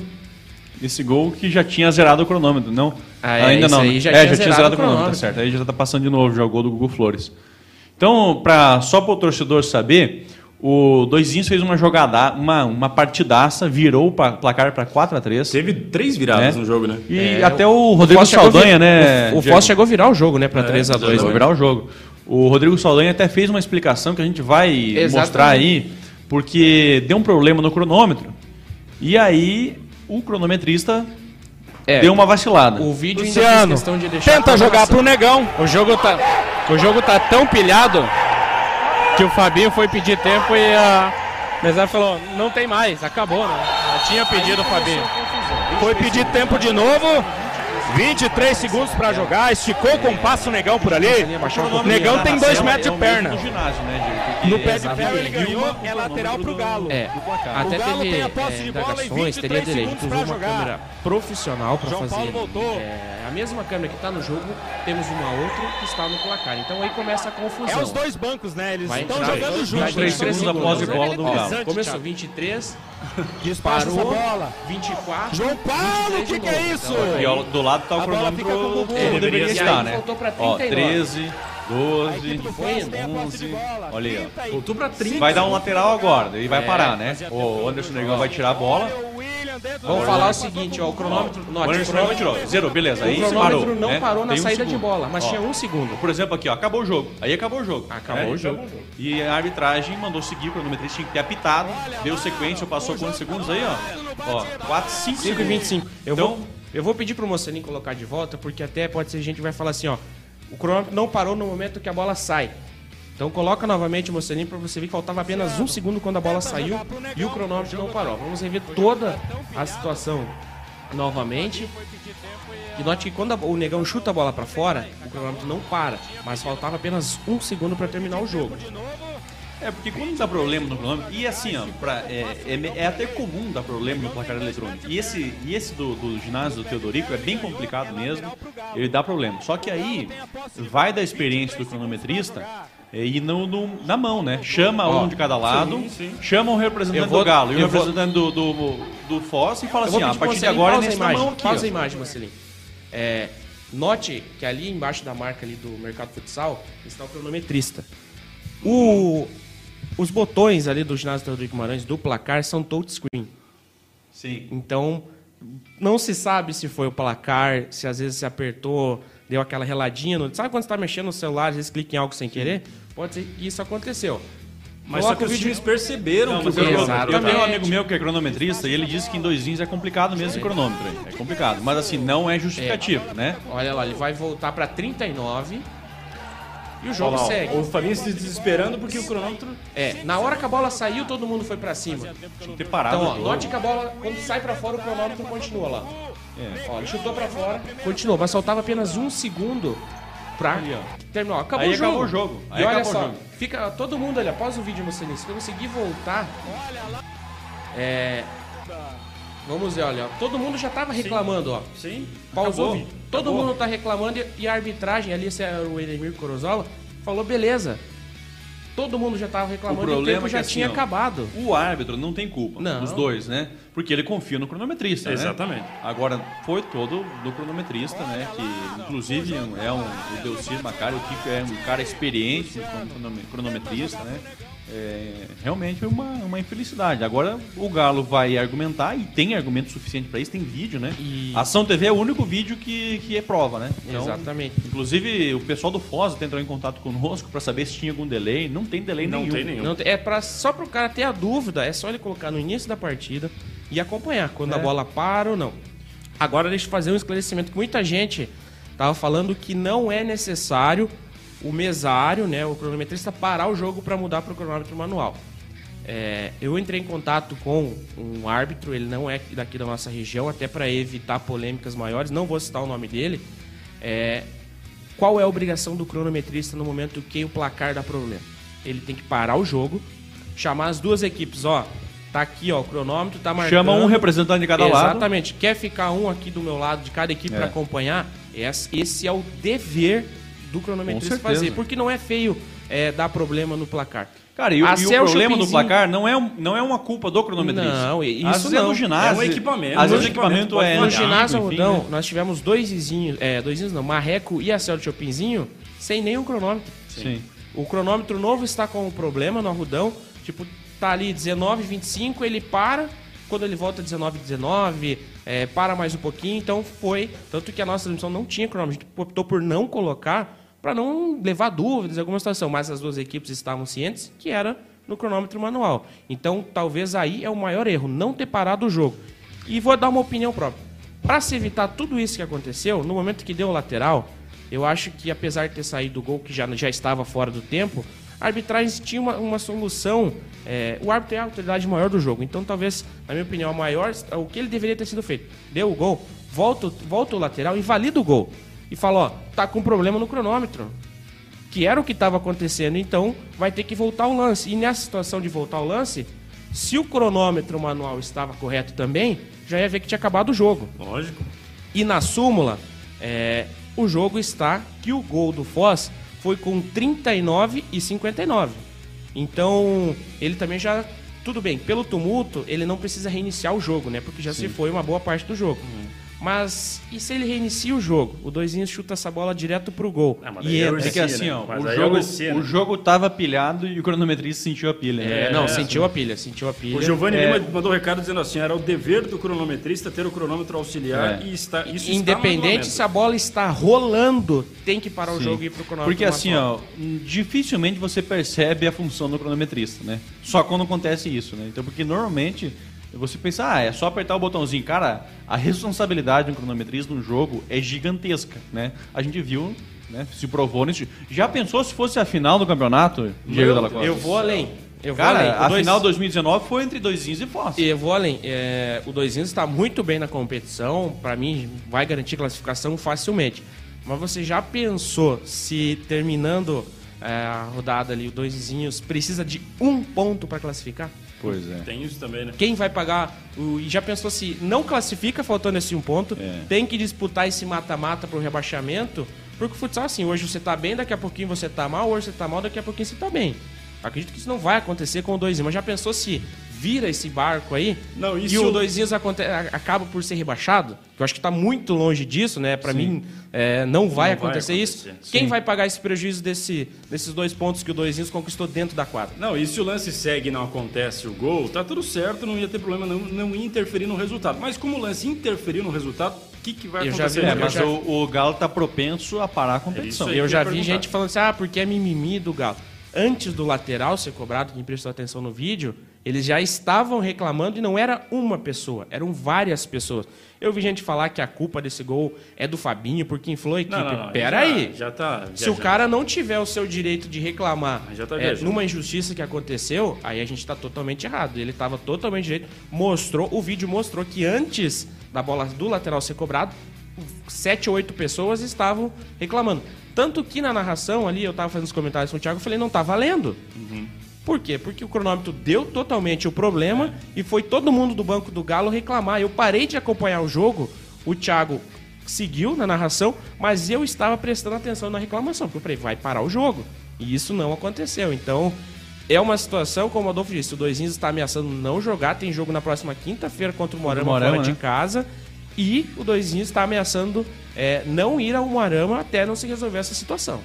esse gol que já tinha zerado o cronômetro, não? Ah, é, Ainda não. Aí já é, tinha já tinha zerado o cronômetro, tá certo. Aí já tá passando de novo já o gol do Google Flores. Então, pra, só para o torcedor saber, O Doisinhos fez uma jogada, uma, uma partidaça, virou o placar para 4 a 3 Teve três viradas É. no jogo, né? E É, até o- Rodrigo chegou a Saldanha, vir- né? O, o? Foz chegou a virar o jogo, né? Pra 3x2. Vai né? virar o jogo. O Rodrigo Saldanha até fez uma explicação que a gente vai Exatamente. mostrar aí, porque deu um problema no cronômetro. E aí o cronometrista É, deu uma vacilada. O vídeo ainda fez Luciano, questão de deixar tenta a jogar pro. Negão. O jogo tá, o jogo tá tão pilhado que o Fabinho foi pedir tempo e a Mesário falou, não tem mais, acabou, né? Já tinha pedido o Fabinho. Foi pedir tempo de novo. 23 segundos pra jogar, esticou com o passo o Negão por ali. Negão tem dois É o- metros é de o perna. do né, No pé de ferro ele ganhou, é lateral pro do- Galo. É, do até O Galo tem a posse é, de bola e indagações, teria 23 direito de segundos uma jogar. câmera profissional para João fazer. Paulo voltou. é, a mesma câmera que está no jogo, temos uma outra que está no placar. Então aí começa a confusão. É os dois bancos, né? Eles Vai estão entrar jogando juntos. 23 Vai segundos entrar após a bola do Ó, Galo. Começou 23, Despacha essa parou, bola. 24. João Paulo, 23 o que, que é isso? Então, E do lado tá o cronômetro fica com o Bubu. como deveria aí estar, né? Ó, 39. 13, 12, Foi indo. 11. Olha aí, ó. Voltou pra 30. Vai dar um lateral agora, daí vai É. parar, né? O Anderson Negão vai tirar a bola. Vamos falar o seguinte, ó, o cronômetro... O Note, o cronômetro, tirou. Zero, beleza. Aí o parou. cronômetro não né? parou na um saída de segundo. bola, mas Ó, tinha um segundo. Por exemplo, aqui, ó, acabou o jogo. Aí acabou o jogo. Acabou né? o jogo. E a arbitragem mandou seguir, o cronometrista tinha que ter apitado, deu sequência, passou quantos segundos aí, ó? Ó, 4, 5 5 e segundos. 25. Eu, Então- vou, eu vou pedir pro Mocelinho colocar de volta, porque até pode ser gente que vai falar assim, ó. O cronômetro não parou no momento que a bola sai. Então coloca novamente o Mocelinho para você ver que faltava apenas um segundo quando a bola saiu e o cronômetro não parou. Vamos rever toda a situação novamente. E note que quando a- o negão chuta a bola para fora, o cronômetro não para, mas faltava apenas um segundo para terminar o jogo. É, porque quando dá problema no cronômetro, e assim, ó, pra, é, é, é até comum dar problema no placar eletrônico. E esse, e esse do, do ginásio do Teodorico é bem complicado mesmo, ele dá problema. Só que aí vai da experiência do cronometrista é, e no, no- na mão, né? Chama Ó, um de cada lado, chama o representante vou- do Galo e o eu vou- representante do, do, do Foz e fala Eu assim, ó, a partir de agora é nessa imagem, mão aqui. Pausa a imagem, Marcelinho. É, note que ali embaixo da marca ali do Mercado Futsal está o cronometrista. O, os botões ali do ginásio Teodorico Guimarães do placar são touchscreen. Sim. Então, não se sabe se foi o placar, se às vezes se apertou, deu aquela reladinha. No... Sabe quando você está mexendo no celular, às vezes clica em algo sem querer? Pode ser que isso aconteceu. Mas só Coloca que o os times perceberam Não, que o cronômetro- eu tenho um amigo meu que é cronometrista e ele disse que em dois vinhos é complicado mesmo esse cronômetro. É complicado. Mas assim, não é justificativo, né? Olha lá, ele vai voltar para 39 e o jogo Olha lá, ó, segue. O Fabinho se desesperando porque o cronômetro. É, na hora que a bola saiu, todo mundo foi pra cima. Tinha que ter parado Então, ó, o jogo. note que a bola, quando sai pra fora, o cronômetro continua lá. É. Ó, ele chutou pra fora, continuou, mas faltava apenas um segundo pra Ali, terminar. Acabou Aí o jogo. acabou o jogo. Aí e olha só, jogo. fica todo mundo ali, após o vídeo, Mocelinho, se eu conseguir voltar... É... Vamos ver, olha, ó, todo mundo já tava reclamando, ó. Sim. Pausou o acabou. Todo Acabou. mundo tá reclamando e- e a arbitragem, ali esse era o Edemir Corozola, falou, beleza. Todo mundo já tava reclamando e o problema tempo é já assim, tinha ó, acabado. O árbitro não tem culpa, Não. os dois, né? Porque ele confia no cronometrista, né? Exatamente. Agora, foi todo do cronometrista, né? Que, inclusive, é um, o Delcir Macari, que é um cara experiente como cronome- cronometrista, né? É, realmente é uma, uma infelicidade. Agora, o Galo vai argumentar, e tem argumento suficiente para isso, tem vídeo, né? E- Ação TV é o único vídeo que, que é prova, né? Então, Exatamente. Inclusive, o pessoal do Foz entrou em contato conosco para saber se tinha algum delay. Não tem delay Não nenhum. tem nenhum. Não, é pra, só pro cara ter a dúvida, é só ele colocar no início da partida e acompanhar quando É. a bola para ou não. Agora deixa eu fazer um esclarecimento que muita gente tava falando que não é necessário o mesário, né, o cronometrista parar o jogo para mudar para o cronômetro manual. É, eu entrei em contato com um árbitro, ele não é daqui da nossa região, até para evitar polêmicas maiores, não vou citar o nome dele. É, qual é a obrigação do cronometrista no momento que o placar dá problema? Ele tem que parar o jogo, chamar as duas equipes, ó, tá aqui, ó, o cronômetro tá marcando. Chama um representante de cada lado. Exatamente. Quer ficar um aqui do meu lado de cada equipe É. para acompanhar? Esse esse é o dever do cronometrista fazer, porque não é feio é, dar problema no placar. Cara, e, o- A e o problema do placar não é, não é uma culpa do cronometrista. Não, e- Às isso vezes é não. do ginásio. É um equipamento. Às No vezes o equipamento equipamento é No ginásio enfim, Algodão, né? nós tivemos dois vizinhos, é, dois vizinhos não, Marreco e a Céu de Chopinzinho, sem nenhum cronômetro. Sim. O cronômetro novo está com um problema no arrudão. Tipo, tá ali 19, 25, ele para. Quando ele volta 19, 19, é, para mais um pouquinho. Então foi. Tanto que a nossa transmissão não tinha cronômetro. A gente optou por não colocar para não levar dúvidas em alguma situação. Mas as duas equipes estavam cientes que era no cronômetro manual. Então talvez aí é o maior erro, não ter parado o jogo. E vou dar uma opinião própria. Para se evitar tudo isso que aconteceu, no momento que deu o lateral, eu acho que apesar de ter saído o gol que já, já estava fora do tempo, a arbitragem tinha uma, uma solução. É, o árbitro é a autoridade maior do jogo. Então, talvez, na minha opinião, a maior, o que ele deveria ter sido feito. Deu o gol, volta, volta o lateral e valida o gol. E fala, ó, tá com problema no cronômetro. Que era o que estava acontecendo, então vai ter que voltar o lance. E nessa situação de voltar o lance, se o cronômetro manual estava correto também, já ia ver que tinha acabado o jogo. Lógico. E na súmula, é, o jogo está que o gol do Foz foi com 39 e 59. Então, ele também já. Tudo bem, pelo tumulto, ele não precisa reiniciar o jogo, né? Porque já Sim. se foi uma boa parte do jogo. Uhum. Mas e se ele reinicia o jogo? O Doizinho chuta essa bola direto pro gol. Ah, e entra. É que assim, né? ó, o jogo, né? o jogo tava pilhado e o cronometrista sentiu a pilha. Né? É, não, é, sentiu a pilha, sentiu a pilha. O Giovanni é. Lima mandou um recado dizendo assim: era o dever do cronometrista ter o cronômetro auxiliar é. e está isso Independente está se a bola está rolando, tem que parar Sim. o jogo e ir pro cronômetro. Porque assim, ó, dificilmente você percebe a função do cronometrista, né? Só quando acontece isso, né? Então, porque normalmente você pensa, ah, é só apertar o botãozinho. Cara, a responsabilidade de um cronometrista no jogo é gigantesca, né? A gente viu, né? Se provou nesse. Já pensou se fosse a final do campeonato, Diego Dalla Costa? Eu vou além. Eu Cara, além. a dois... final 2019 foi entre Doisinhos e Foz. Eu vou além. É, o Doisinhos está muito bem na competição. Para mim, vai garantir classificação facilmente. Mas você já pensou se terminando é, a rodada ali, o Doisinhos precisa de um ponto para classificar? Pois é. Tem isso também, né? Quem vai pagar? O, e já pensou se não classifica faltando esse um ponto, é. tem que disputar esse mata-mata pro rebaixamento? Porque o futsal, assim, hoje você tá bem, daqui a pouquinho você tá mal, hoje você tá mal, daqui a pouquinho você tá bem. Acredito que isso não vai acontecer com o dois, mas já pensou se vira esse barco aí não, isso... e o Doisinhos acaba por ser rebaixado, eu acho que está muito longe disso, né? Para mim, é, não, vai, não acontecer vai acontecer isso. Quem vai pagar esse prejuízo desse, desses dois pontos que o Doisinhos conquistou dentro da quadra? Não, e se o lance segue e não acontece o gol, tá tudo certo, não ia ter problema não, não ia interferir no resultado. Mas como o lance interferiu no resultado, o que, que vai eu acontecer? Já vi, é, mas já... o, o, Galo tá propenso a parar a competição. É eu já vi gente falando assim, ah, porque é mimimi do Galo. Antes do lateral ser cobrado, quem prestou atenção no vídeo, eles já estavam reclamando e não era uma pessoa, eram várias pessoas. Eu vi gente falar que a culpa desse gol é do Fabinho porque inflou a equipe. Não, não, não. Pera já, aí. Já tá. Se o cara não tiver o seu direito de reclamar tá é, numa injustiça que aconteceu, aí a gente está totalmente errado. Ele estava totalmente direito. Mostrou, o vídeo mostrou que antes da bola do lateral ser cobrado, sete ou oito pessoas estavam reclamando. Tanto que na narração ali, eu estava fazendo os comentários com o Thiago, eu falei, não tá valendo. Uhum. Por quê? Porque o cronômetro deu totalmente o problema e foi todo mundo do banco do Galo reclamar. Eu parei de acompanhar o jogo, o Thiago seguiu na narração, mas eu estava prestando atenção na reclamação, porque eu falei, vai parar o jogo. E isso não aconteceu. Então, é uma situação, como o Adolfo disse, o Doisinhos está ameaçando não jogar, tem jogo na próxima quinta-feira contra o Morama, Morama fora né? de casa. E o Doisinhos está ameaçando é, não ir ao Moarama até não se resolver essa situação.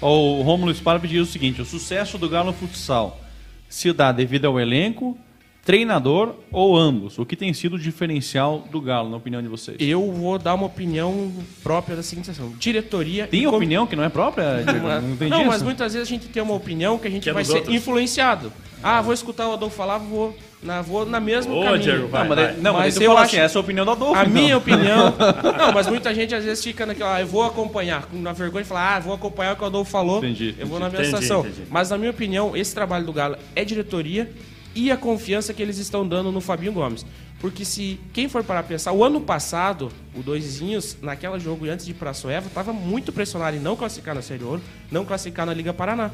O Rômulo Spara pediu o seguinte: o sucesso do Galo futsal se dá devido ao elenco, treinador ou ambos? O que tem sido o diferencial do Galo, na opinião de vocês? Eu vou dar uma opinião própria da seguinte situação. Diretoria... Tem opinião que não é própria? <laughs> não, entendi não mas muitas vezes a gente tem uma opinião que a gente que é vai ser outros. influenciado. Ah, vou escutar o Adolfo falar, vou na, vou na mesma Ô, caminho. Diego, vai, não, mas, não, mas, mas eu acho assim, essa é a opinião do Adolfo. A então. minha opinião. <laughs> não, mas muita gente às vezes fica naquela, ah, eu vou acompanhar, na vergonha de falar, ah, vou acompanhar o que o Adolfo falou. Entendi. Eu vou na minha entendi, estação. Entendi. Mas na minha opinião, esse trabalho do Galo é diretoria e a confiança que eles estão dando no Fabinho Gomes. Porque se quem for para pensar, o ano passado, o Doisinhos, naquela jogo antes de ir para a Soeva, estava muito pressionado em não classificar na Série Ouro, não classificar na Liga Paraná.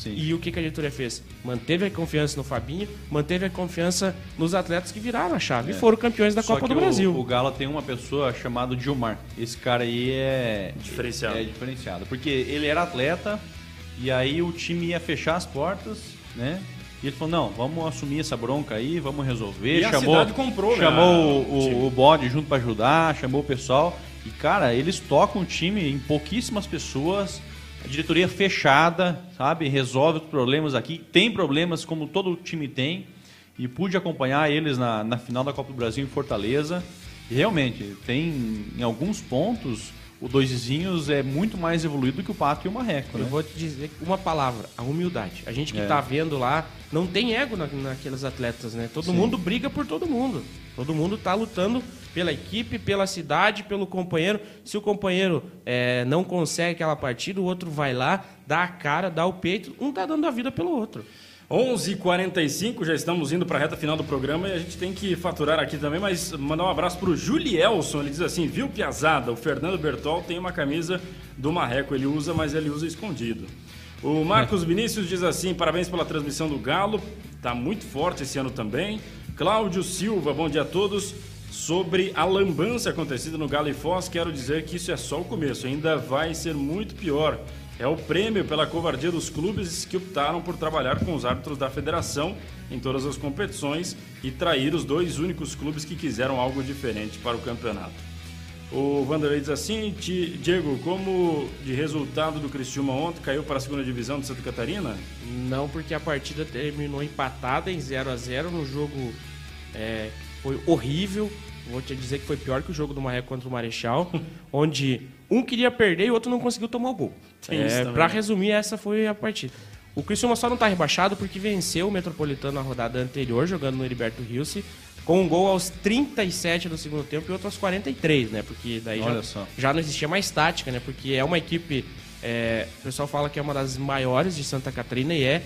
Sim. E o que, que a diretoria fez? Manteve a confiança no Fabinho, manteve a confiança nos atletas que viraram a chave é. e foram campeões da Só Copa do o, Brasil. O Galo tem uma pessoa chamada Gilmar. Esse cara aí é diferenciado. É, é diferenciado. Porque ele era atleta e aí o time ia fechar as portas, né? E ele falou, não, vamos assumir essa bronca aí, vamos resolver. E chamou, a cidade comprou, Chamou né? o, o bode junto para ajudar, chamou o pessoal. E, cara, eles tocam o time em pouquíssimas pessoas a diretoria fechada, sabe? Resolve os problemas aqui. Tem problemas como todo time tem. E pude acompanhar eles na, na final da Copa do Brasil em Fortaleza. E realmente, tem em alguns pontos o Dois Vizinhos é muito mais evoluído do que o Pato e o Marreco, Eu né? vou te dizer uma palavra, a humildade. A gente que É. tá vendo lá não tem ego na, naqueles atletas, né? Todo mundo briga por todo mundo. Todo mundo tá lutando pela equipe, pela cidade, pelo companheiro. Se o companheiro é, não consegue aquela partida, o outro vai lá, dá a cara, dá o peito. Um tá dando a vida pelo outro. 11h45, já estamos indo para a reta final do programa e a gente tem que faturar aqui também, mas mandar um abraço para o Julielson. Ele diz assim: viu, Piazada? O Fernando Bertol tem uma camisa do Marreco, ele usa, mas ele usa escondido. O Marcos Vinícius diz assim: parabéns pela transmissão do Galo, tá muito forte esse ano também. Cláudio Silva, bom dia a todos. Sobre a lambança acontecida no Galo e Foz, quero dizer que isso é só o começo, ainda vai ser muito pior. É o prêmio pela covardia dos clubes que optaram por trabalhar com os árbitros da federação em todas as competições e trair os dois únicos clubes que quiseram algo diferente para o campeonato. O Vanderlei diz assim, Diego, como de resultado do Criciúma ontem caiu para a segunda divisão de Santa Catarina? Não, porque a partida terminou empatada em 0 a 0 no jogo é, foi horrível. Vou te dizer que foi pior que o jogo do Marreco contra o Marechal, <laughs> onde um queria perder e o outro não conseguiu tomar o gol. Tem É, né? resumir, essa foi a partida. O Criciúma só não tá rebaixado porque venceu o Metropolitano na rodada anterior, jogando no Heriberto Rilse, com um gol aos 37 do segundo tempo e outro aos 43, né? Porque daí já, já não existia mais tática, né? Porque é uma equipe. é, o pessoal fala que é uma das maiores de Santa Catarina e é.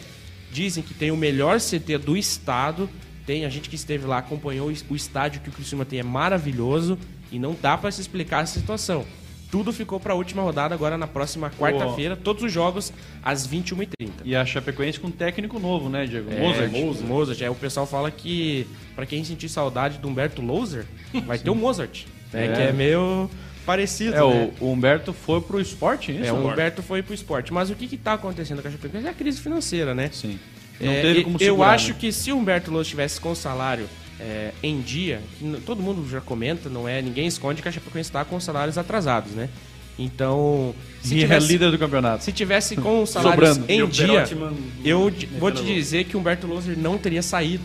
Dizem que tem o melhor CT do estado. Tem a gente que esteve lá, acompanhou o- estádio que o Criciúma tem, é maravilhoso. E não dá pra se explicar essa situação. Tudo ficou pra última rodada agora na próxima quarta-feira. Todos os jogos às 21h30. E a Chapecoense com um técnico novo, né, Diego? É, Mozart. Mozart. Mozart. Aí o pessoal fala que, pra quem sentir saudade do Humberto Louser, vai ter o Mozart. Né, É. Que é meio parecido. É, né? o, o Humberto foi pro esporte, isso? É, o Humberto foi pro esporte. Mas o que que tá acontecendo com a Chapecoense é a crise financeira, né? Sim. Não É, teve como eu segurar, acho né? que se o Humberto Lousa estivesse com salário é, em dia, todo mundo já comenta, não é? Ninguém esconde que a Chapecoense está com salários atrasados, né? Então, se E é tivesse, líder do campeonato. se tivesse com salários Sobrando. em E o dia, eu vou te dizer que o Humberto Loser não teria saído,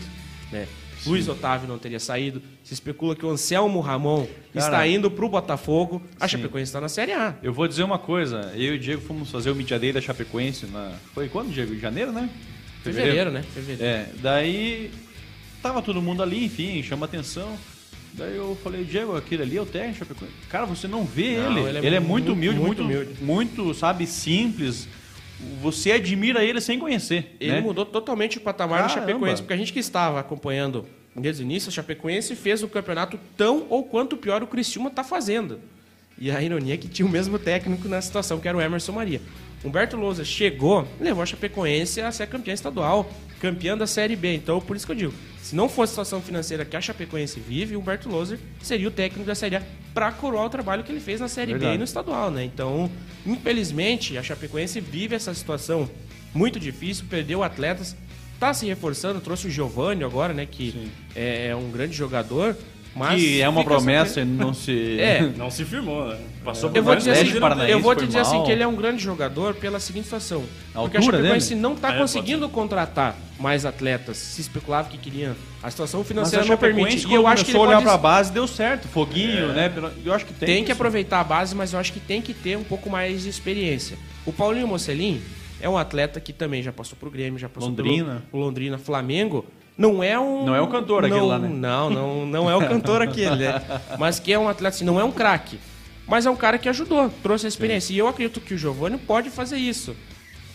né? Luiz Otávio não teria saído. Se especula que o Anselmo Ramon está indo pro Botafogo. A sim. Chapecoense está na Série A. Eu vou dizer uma coisa. Eu e o Diego fomos fazer o Media Day da Chapecoense na... Foi quando, Diego? Em janeiro, né? Fevereiro, né? Fevereiro. É, daí tava todo mundo ali, enfim, chama atenção. Daí eu falei, Diego, aquele ali é o técnico Chapecoense. Cara, você não vê Não, ele. ele Ele é é, muito muito, humilde, muito humilde. muito, sabe, simples. Você admira ele sem conhecer. Ele né? mudou totalmente o patamar Caramba. Chapecoense, porque a gente que estava acompanhando desde o início, a Chapecoense fez o campeonato tão ou quanto pior o Criciúma está fazendo. E a ironia é que tinha o mesmo técnico na situação, que era o Emerson Maria. Humberto Lousa chegou, levou a Chapecoense a ser campeã estadual, campeã da Série B. Então, por isso que eu digo, se não fosse a situação financeira que a Chapecoense vive, o Humberto Lousa seria o técnico da Série A para coroar o trabalho que ele fez na Série B Verdade. e no estadual, né? Então, infelizmente, a Chapecoense vive essa situação muito difícil, perdeu atletas, tá se reforçando, trouxe o Giovânio agora, né, que é, é um grande jogador, mas que é uma promessa e não se. <laughs> É. Não se firmou, né? Passou Eu vou dizer, assim, eu vou te dizer assim que ele é um grande jogador pela seguinte situação. A porque a Chapecoense dele? não está É, conseguindo contratar mais atletas. Se especulava que queriam. A situação Mas financeira a não Chapecoense, permite. E eu acho que ele a olhar pode- pra base, deu certo. Foguinho, né? Pelo- Eu acho que tem. tem que isso. aproveitar a base, mas eu acho que tem que ter um pouco mais de experiência. O Paulinho Mocelin é um atleta que também já passou pro Grêmio, já passou Londrina. pelo Londrina, Flamengo. Não é um. Não é o cantor aquele não, lá, né? Não, não, não é o cantor aquele, né? Mas que é um atleta assim, não é um craque. Mas é um cara que ajudou, trouxe a experiência. E eu acredito que o Giovanni pode fazer isso.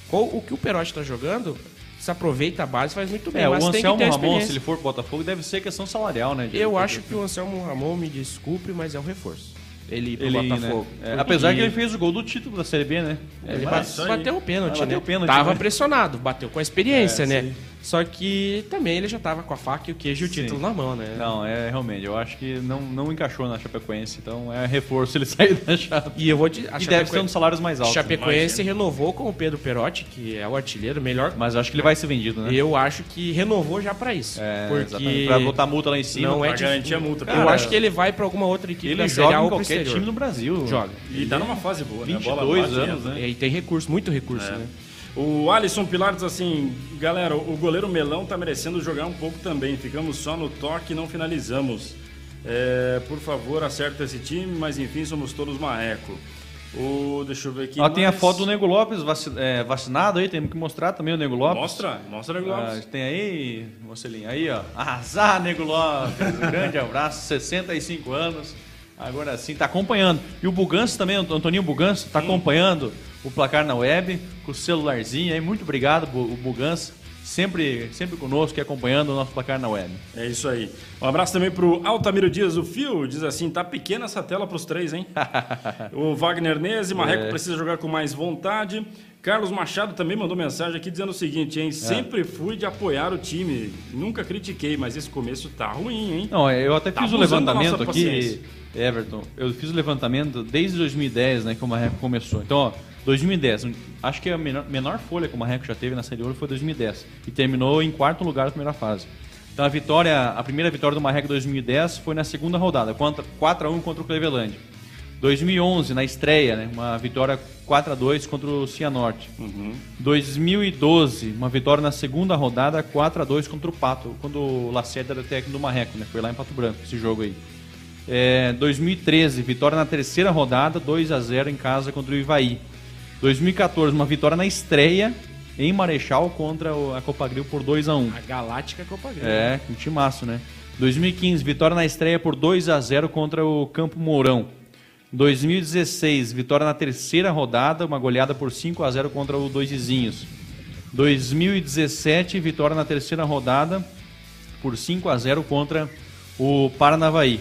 Com o que o Perotti está jogando, se aproveita a base, faz muito bem. É, o Anselmo Ramon, se ele for pro Botafogo, deve ser questão salarial, né? Eu acho que o Anselmo Ramon, me desculpe, mas é um reforço. Ele ir pro ele, Botafogo. né? É, apesar que ele fez o gol do título da Série B, né? Ele É, bate- isso aí. bateu o pênalti, bateu né? o pênalti, Tava né? pressionado, bateu com a experiência, É, né? sim. Só que também ele já tava com a faca e o queijo e o título na mão, né? Não, é realmente, eu acho que não, não encaixou na Chapecoense, então é reforço ele <laughs> sair da Chape. E eu vou te. A E deve ser um dos salários mais altos. né? Chapecoense renovou com o Pedro Perotti, que é o artilheiro, melhor. Mas eu acho que ele vai ser vendido, né? Eu acho que renovou já pra isso. É, porque exatamente. Pra botar multa lá em cima. não é pra garantir a multa. Eu Cara, acho que ele vai pra alguma outra equipe Ele da joga em qualquer exterior. time no Brasil. Joga. E tá numa fase boa, né? A bola 22 bate anos, né? E aí tem recurso, muito recurso, né? O Alisson Pilar diz assim, galera, o goleiro Melão tá merecendo jogar um pouco também. Ficamos só no toque e não finalizamos. É, por favor, acerta esse time, mas enfim, somos todos marreco. O, deixa eu ver aqui. Ó, tem a mais. foto do Nego Lopes é, vacinado aí, temos que mostrar também o Nego Lopes. Mostra, mostra Nego Ah, Lopes. tem aí, Mocelinho, aí ó, arrasar Nego Lopes, um <laughs> grande abraço, 65 anos, agora sim, tá acompanhando. E o Bugança também, o Antoninho Bugança, tá acompanhando o placar na web, com o celularzinho aí, muito obrigado, o Bugança, sempre, sempre conosco e acompanhando o nosso placar na web. É isso aí. Um abraço também pro Altamiro Dias, o Fio, diz assim, tá pequena essa tela pros três, hein? <laughs> o Wagner Nese, Marreco É. precisa jogar com mais vontade. Carlos Machado também mandou mensagem aqui dizendo o seguinte, É. hein? Sempre fui de apoiar o time, nunca critiquei, mas esse começo tá ruim, hein? Não, eu até Tá fiz o levantamento aqui. Everton. Eu fiz o levantamento desde 2010, né, que o Marreco começou. Então, ó, 2010, acho que a menor, menor folha que o Marreco já teve na Série Ouro foi 2010 e terminou em quarto lugar na primeira fase. Então, a vitória, a primeira vitória do Marreco em 2010 foi na segunda rodada, contra 4 a 1 contra o Cleveland. 2011, na estreia, né, uma vitória 4 a 2 contra o Cianorte. 2012, uma vitória na segunda rodada, 4 a 2 contra o Pato, quando o Lacerda era técnico do Marreco, né? Foi lá em Pato Branco esse jogo aí. É, 2013, vitória na terceira rodada, 2 a 0 em casa contra o Ivaí. 2014, uma vitória na estreia em Marechal contra a Copa Grill por 2 a 1. A Galáctica Copa Grande. É, um timaço, né? 2015, vitória na estreia por 2 a 0 contra o Campo Mourão. 2016, vitória na terceira rodada, uma goleada por 5 a 0 contra o Dois Vizinhos. 2017, vitória na terceira rodada por 5 a 0 contra o Paranavaí.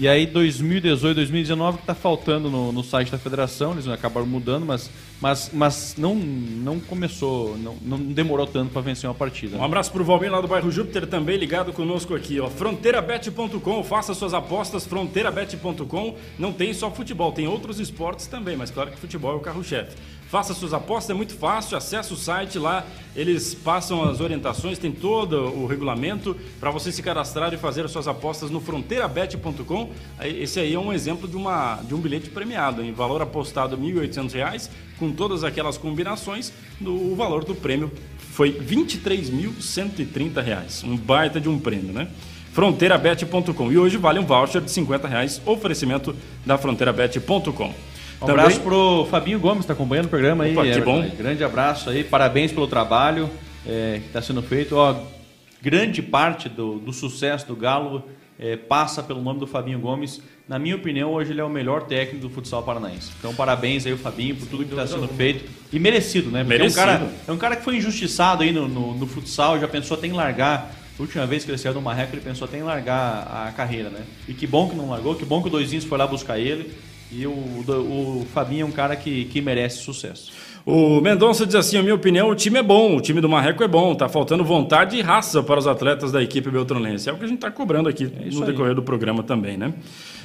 E aí 2018, 2019 que está faltando no, no site da federação, eles acabaram mudando, mas, mas, mas não, não começou, não, não demorou tanto para vencer uma partida. Um abraço pro Valmir lá do bairro Júpiter, também ligado conosco aqui, ó. Fronteirabet.com, faça suas apostas, fronteirabet.com. Não tem só futebol, tem outros esportes também, mas claro que futebol é o carro-chefe. Faça suas apostas, é muito fácil, acesse o site lá, eles passam as orientações, tem todo o regulamento para você se cadastrar e fazer as suas apostas no fronteirabet.com. Esse aí é um exemplo de, uma, de um bilhete premiado, em valor apostado R$ 1.800, com todas aquelas combinações, o valor do prêmio foi 23.130 reais. Um baita de um prêmio, né? Fronteirabet.com. E hoje vale um voucher de 50 reais, oferecimento da fronteirabet.com. Um abraço pro Fabinho Gomes, está acompanhando o programa aí. Opa, que Everton. bom. Grande abraço aí, parabéns pelo trabalho é, que está sendo feito. Ó, grande parte do, do sucesso do Galo é, passa pelo nome do Fabinho Gomes. Na minha opinião, hoje ele é o melhor técnico do futsal paranaense. Então, parabéns aí o Fabinho por tudo que está sendo feito. E merecido, né? Porque Merecido. É, um cara, é um cara que foi injustiçado aí no, no, no futsal, já pensou até em largar. A última vez que ele saiu do Marreco, ele pensou até em largar a carreira, né? E que bom que não largou, que bom que o Doisinhos foi lá buscar ele. E o, o, o Fabinho é um cara que, que merece sucesso. O Mendonça diz assim: a minha opinião, o time é bom, o time do Marreco é bom, tá faltando vontade e raça para os atletas da equipe beltronense. É o que a gente está cobrando aqui isso no aí. decorrer do programa também, né?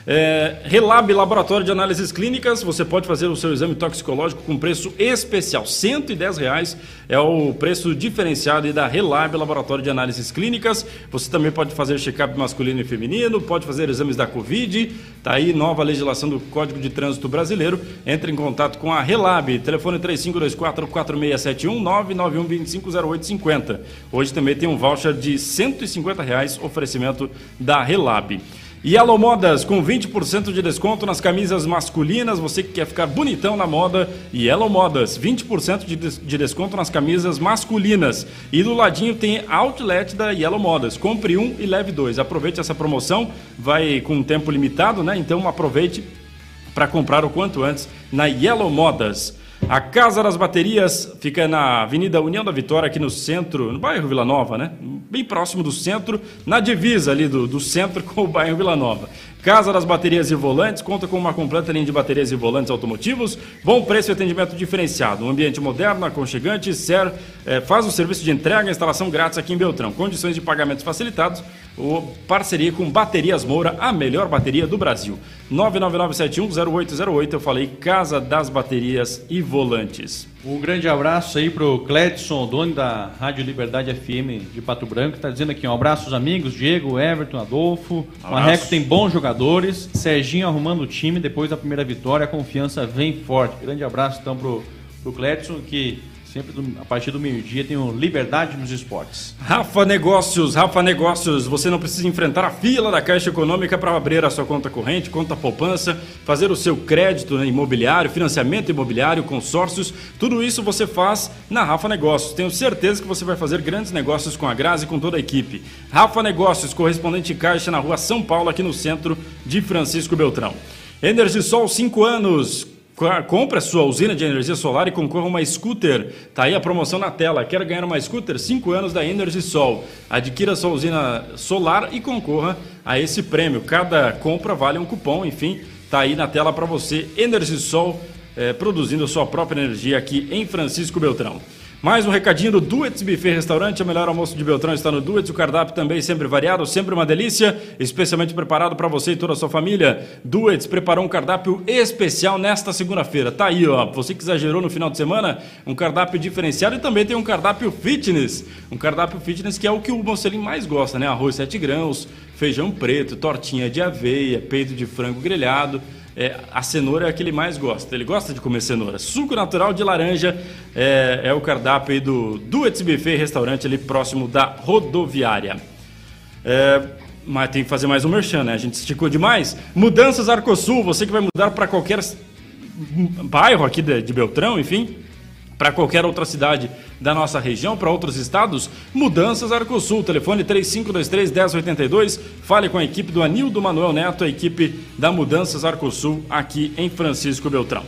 É, Relab Laboratório de Análises Clínicas, você pode fazer o seu exame toxicológico com preço especial, 110 reais é o preço diferenciado da Relab Laboratório de Análises Clínicas. Você também pode fazer check-up masculino e feminino, pode fazer exames da Covid, tá aí nova legislação do Código de Trânsito Brasileiro. Entre em contato com a Relab, telefone 3524-4671, 991-250850. Hoje também tem um voucher de 150 reais, oferecimento da Relab. Yellow Modas com 20% de desconto nas camisas masculinas. Você que quer ficar bonitão na moda, Yellow Modas, 20% de, de desconto nas camisas masculinas. E do ladinho tem outlet da Yellow Modas. Compre um e leve dois. Aproveite essa promoção, vai com um tempo limitado, né? Então aproveite para comprar o quanto antes na Yellow Modas. A Casa das Baterias fica na Avenida União da Vitória, aqui no centro, no bairro Vila Nova, né? Bem próximo do centro, na divisa ali do, do centro <laughs> com o bairro Vila Nova. Casa das Baterias e Volantes conta com uma completa linha de baterias e volantes automotivos, bom preço e atendimento diferenciado. Um ambiente moderno, aconchegante, ser, eh, faz o serviço de entrega e instalação grátis aqui em Beltrão. Condições de pagamentos facilitados. O parceria com Baterias Moura, a melhor bateria do Brasil. 999710808, eu falei Casa das Baterias e Volantes. Um grande abraço aí pro Cledson, dono da Rádio Liberdade FM de Pato Branco, tá dizendo aqui, um abraço aos amigos, Diego, Everton, Adolfo. O Marreco tem bons jogadores, Serginho arrumando o time depois da primeira vitória, a confiança vem forte. Grande abraço então pro, pro Cledson, que sempre do- a partir do meio-dia tem o Liberdade nos Esportes. Rafa Negócios, Rafa Negócios, você não precisa enfrentar a fila da Caixa Econômica para abrir a sua conta corrente, conta poupança, fazer o seu crédito né, imobiliário, financiamento imobiliário, consórcios, tudo isso você faz na Rafa Negócios. Tenho certeza que você vai fazer grandes negócios com a Grazi e com toda a equipe. Rafa Negócios, correspondente Caixa na rua São Paulo, aqui no centro de Francisco Beltrão. Energisol, 5 anos. Co- Compre a sua usina de energia solar e concorra a uma scooter. Tá aí a promoção na tela. Quer ganhar uma scooter? 5 anos da Energisol. Adquira sua usina solar e concorra a esse prêmio. Cada compra vale um cupom, enfim, tá aí na tela para você. Energisol eh, produzindo a sua própria energia aqui em Francisco Beltrão. Mais um recadinho do Duets Buffet Restaurante, o melhor almoço de Beltrão está no Duets, o cardápio também sempre variado, sempre uma delícia, especialmente preparado para você e toda a sua família. Duets preparou um cardápio especial nesta segunda-feira. Tá aí, ó, você que exagerou no final de semana, um cardápio diferenciado e também tem um cardápio fitness. Um cardápio fitness que é o que o Mocelim mais gosta, né? Arroz 7 grãos, feijão preto, tortinha de aveia, peito de frango grelhado. É, a cenoura é a que ele mais gosta. Ele gosta de comer cenoura. Suco natural de laranja é, é o cardápio do Duets Buffet Restaurante ali próximo da rodoviária. É, mas tem que fazer mais um merchan, né? A gente esticou demais. Mudanças Arcosul, você que vai mudar para qualquer bairro aqui de, de Beltrão, enfim, para qualquer outra cidade da nossa região, para outros estados, Mudanças Arcosul, telefone 3523-1082, fale com a equipe do Anildo Manuel Neto, a equipe da Mudanças Arcosul aqui em Francisco Beltrão.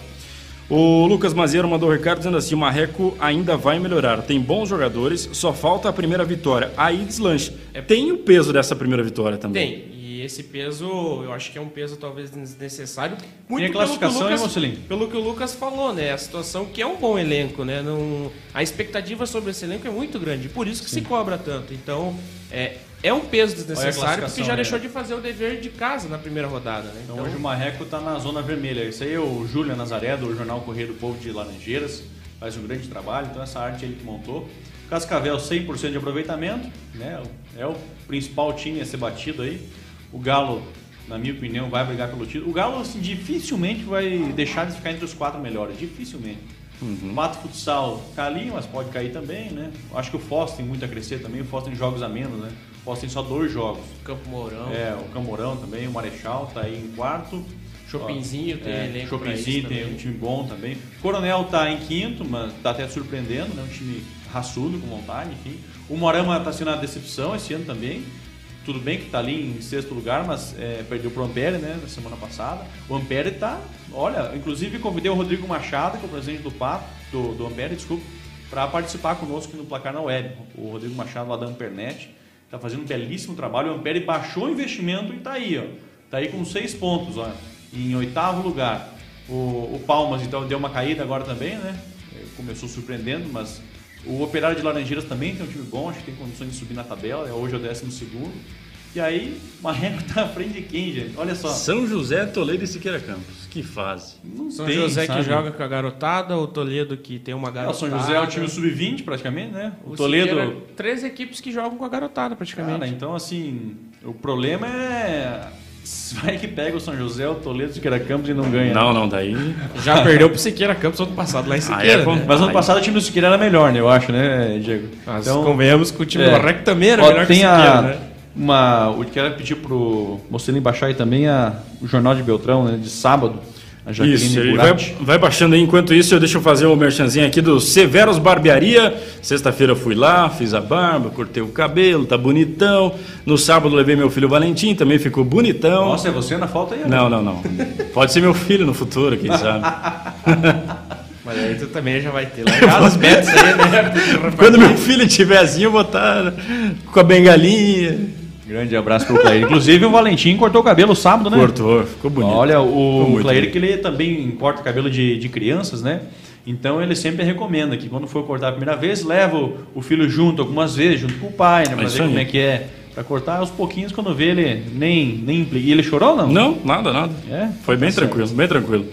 O Lucas Mazeiro mandou o recado dizendo assim: o Marreco ainda vai melhorar. Tem bons jogadores, só falta a primeira vitória. Aí deslanche. Tem o peso dessa primeira vitória também. Tem. E esse peso, eu acho que é um peso talvez desnecessário. Tem a classificação, pelo que, o Lucas, pelo que o Lucas falou, né? A situação que é um bom elenco, né? Não, a expectativa sobre esse elenco é muito grande. Por isso que se cobra tanto. Então, é, é um peso desnecessário porque já né? deixou de fazer o dever de casa na primeira rodada, né? Então, hoje o Marreco está na zona vermelha. Esse aí é o Júlio Nazaré, do Jornal Correio do Povo de Laranjeiras. Faz um grande trabalho, então essa arte ele que montou. Cascavel 100% de aproveitamento, né? É o principal time a ser batido aí. O Galo, na minha opinião, vai brigar pelo título. O Galo assim, dificilmente vai deixar de ficar entre os quatro melhores, dificilmente. O Mato Futsal tá ali, mas pode cair também, né? Acho que o Foz tem muito a crescer também. O Foz tem jogos a menos, né? O Foz tem só dois jogos. Campo Mourão, É, o Camorão também, o Marechal tá aí em quarto. Chopinzinho tem É, elenco Chopinzinho tem também. um time bom também. Coronel tá em quinto, mas tá até surpreendendo, né? Um time raçudo, com vontade, enfim. O Morama tá sendo uma decepção esse ano também. Tudo bem que tá ali em sexto lugar, mas é, perdeu pro Ampere, né, na semana passada. O Ampere tá, olha, inclusive convidei o Rodrigo Machado, que é o presidente do Pato, do, do Ampere, desculpa, para participar conosco no Placar na Web. O Rodrigo Machado lá da Ampernet tá fazendo um belíssimo trabalho. O Ampere baixou o investimento e tá aí, ó. Tá aí com seis pontos, ó, em oitavo lugar. O, o Palmas, então, deu uma caída agora também, né? Começou surpreendendo, mas o Operário de Laranjeiras também tem um time bom, acho que tem condições de subir na tabela, hoje é o décimo segundo. E aí, o Marreco <laughs> tá à frente de quem, gente? Olha só. São José, Toledo e Siqueira Campos. Que fase. Não São tem, José sabe? que joga com a garotada, o Toledo que tem uma É, o garotada. São José é o time sub-20 praticamente, né? O, O Toledo. Siqueira, três equipes que jogam com a garotada praticamente. Cara, então assim, o problema é. <laughs> Vai que pega o São José, o Toledo, o Siqueira Campos e não ganha. Não, não, daí. Já perdeu pro Siqueira Campos ano passado lá em é Siqueira. bom. né? Mas ano passado o time do Siqueira era melhor, né? Eu acho, né, Diego? Mas Então, convenhamos que o time é. do Marreco também era Ó, melhor que o tem Siqueira, a, né? uma, eu quero pedir pro Mocelin baixar aí também a, o Jornal de Beltrão, né, de sábado. A Jaqueline Isso, ele vai, vai baixando aí. Enquanto isso, eu deixa eu fazer o merchanzinho aqui do Severos Barbearia. Sexta-feira eu fui lá, fiz a barba, cortei o cabelo, tá bonitão. No sábado levei meu filho Valentim, também ficou bonitão. Nossa, é você na falta aí? né? Não, não, não. Pode ser meu filho no futuro, quem sabe. <laughs> Mas aí tu também já vai ter os betos aí, né? <laughs> Quando meu filho tiver assim, eu vou estar com a bengalinha, Grande abraço pro Clair. Inclusive o Valentim cortou o cabelo sábado, né? Cortou, ficou bonito. Olha, o Clair que ele também corta cabelo de, de crianças, né? Então ele sempre recomenda que quando for cortar a primeira vez, leva o, filho junto algumas vezes, junto com o pai, né? Pra isso ver como é que é. Pra cortar aos pouquinhos, quando vê ele nem, nem implica. E ele chorou ou não? Não, nada, nada. É? Foi bem Tá certo. tranquilo, bem tranquilo.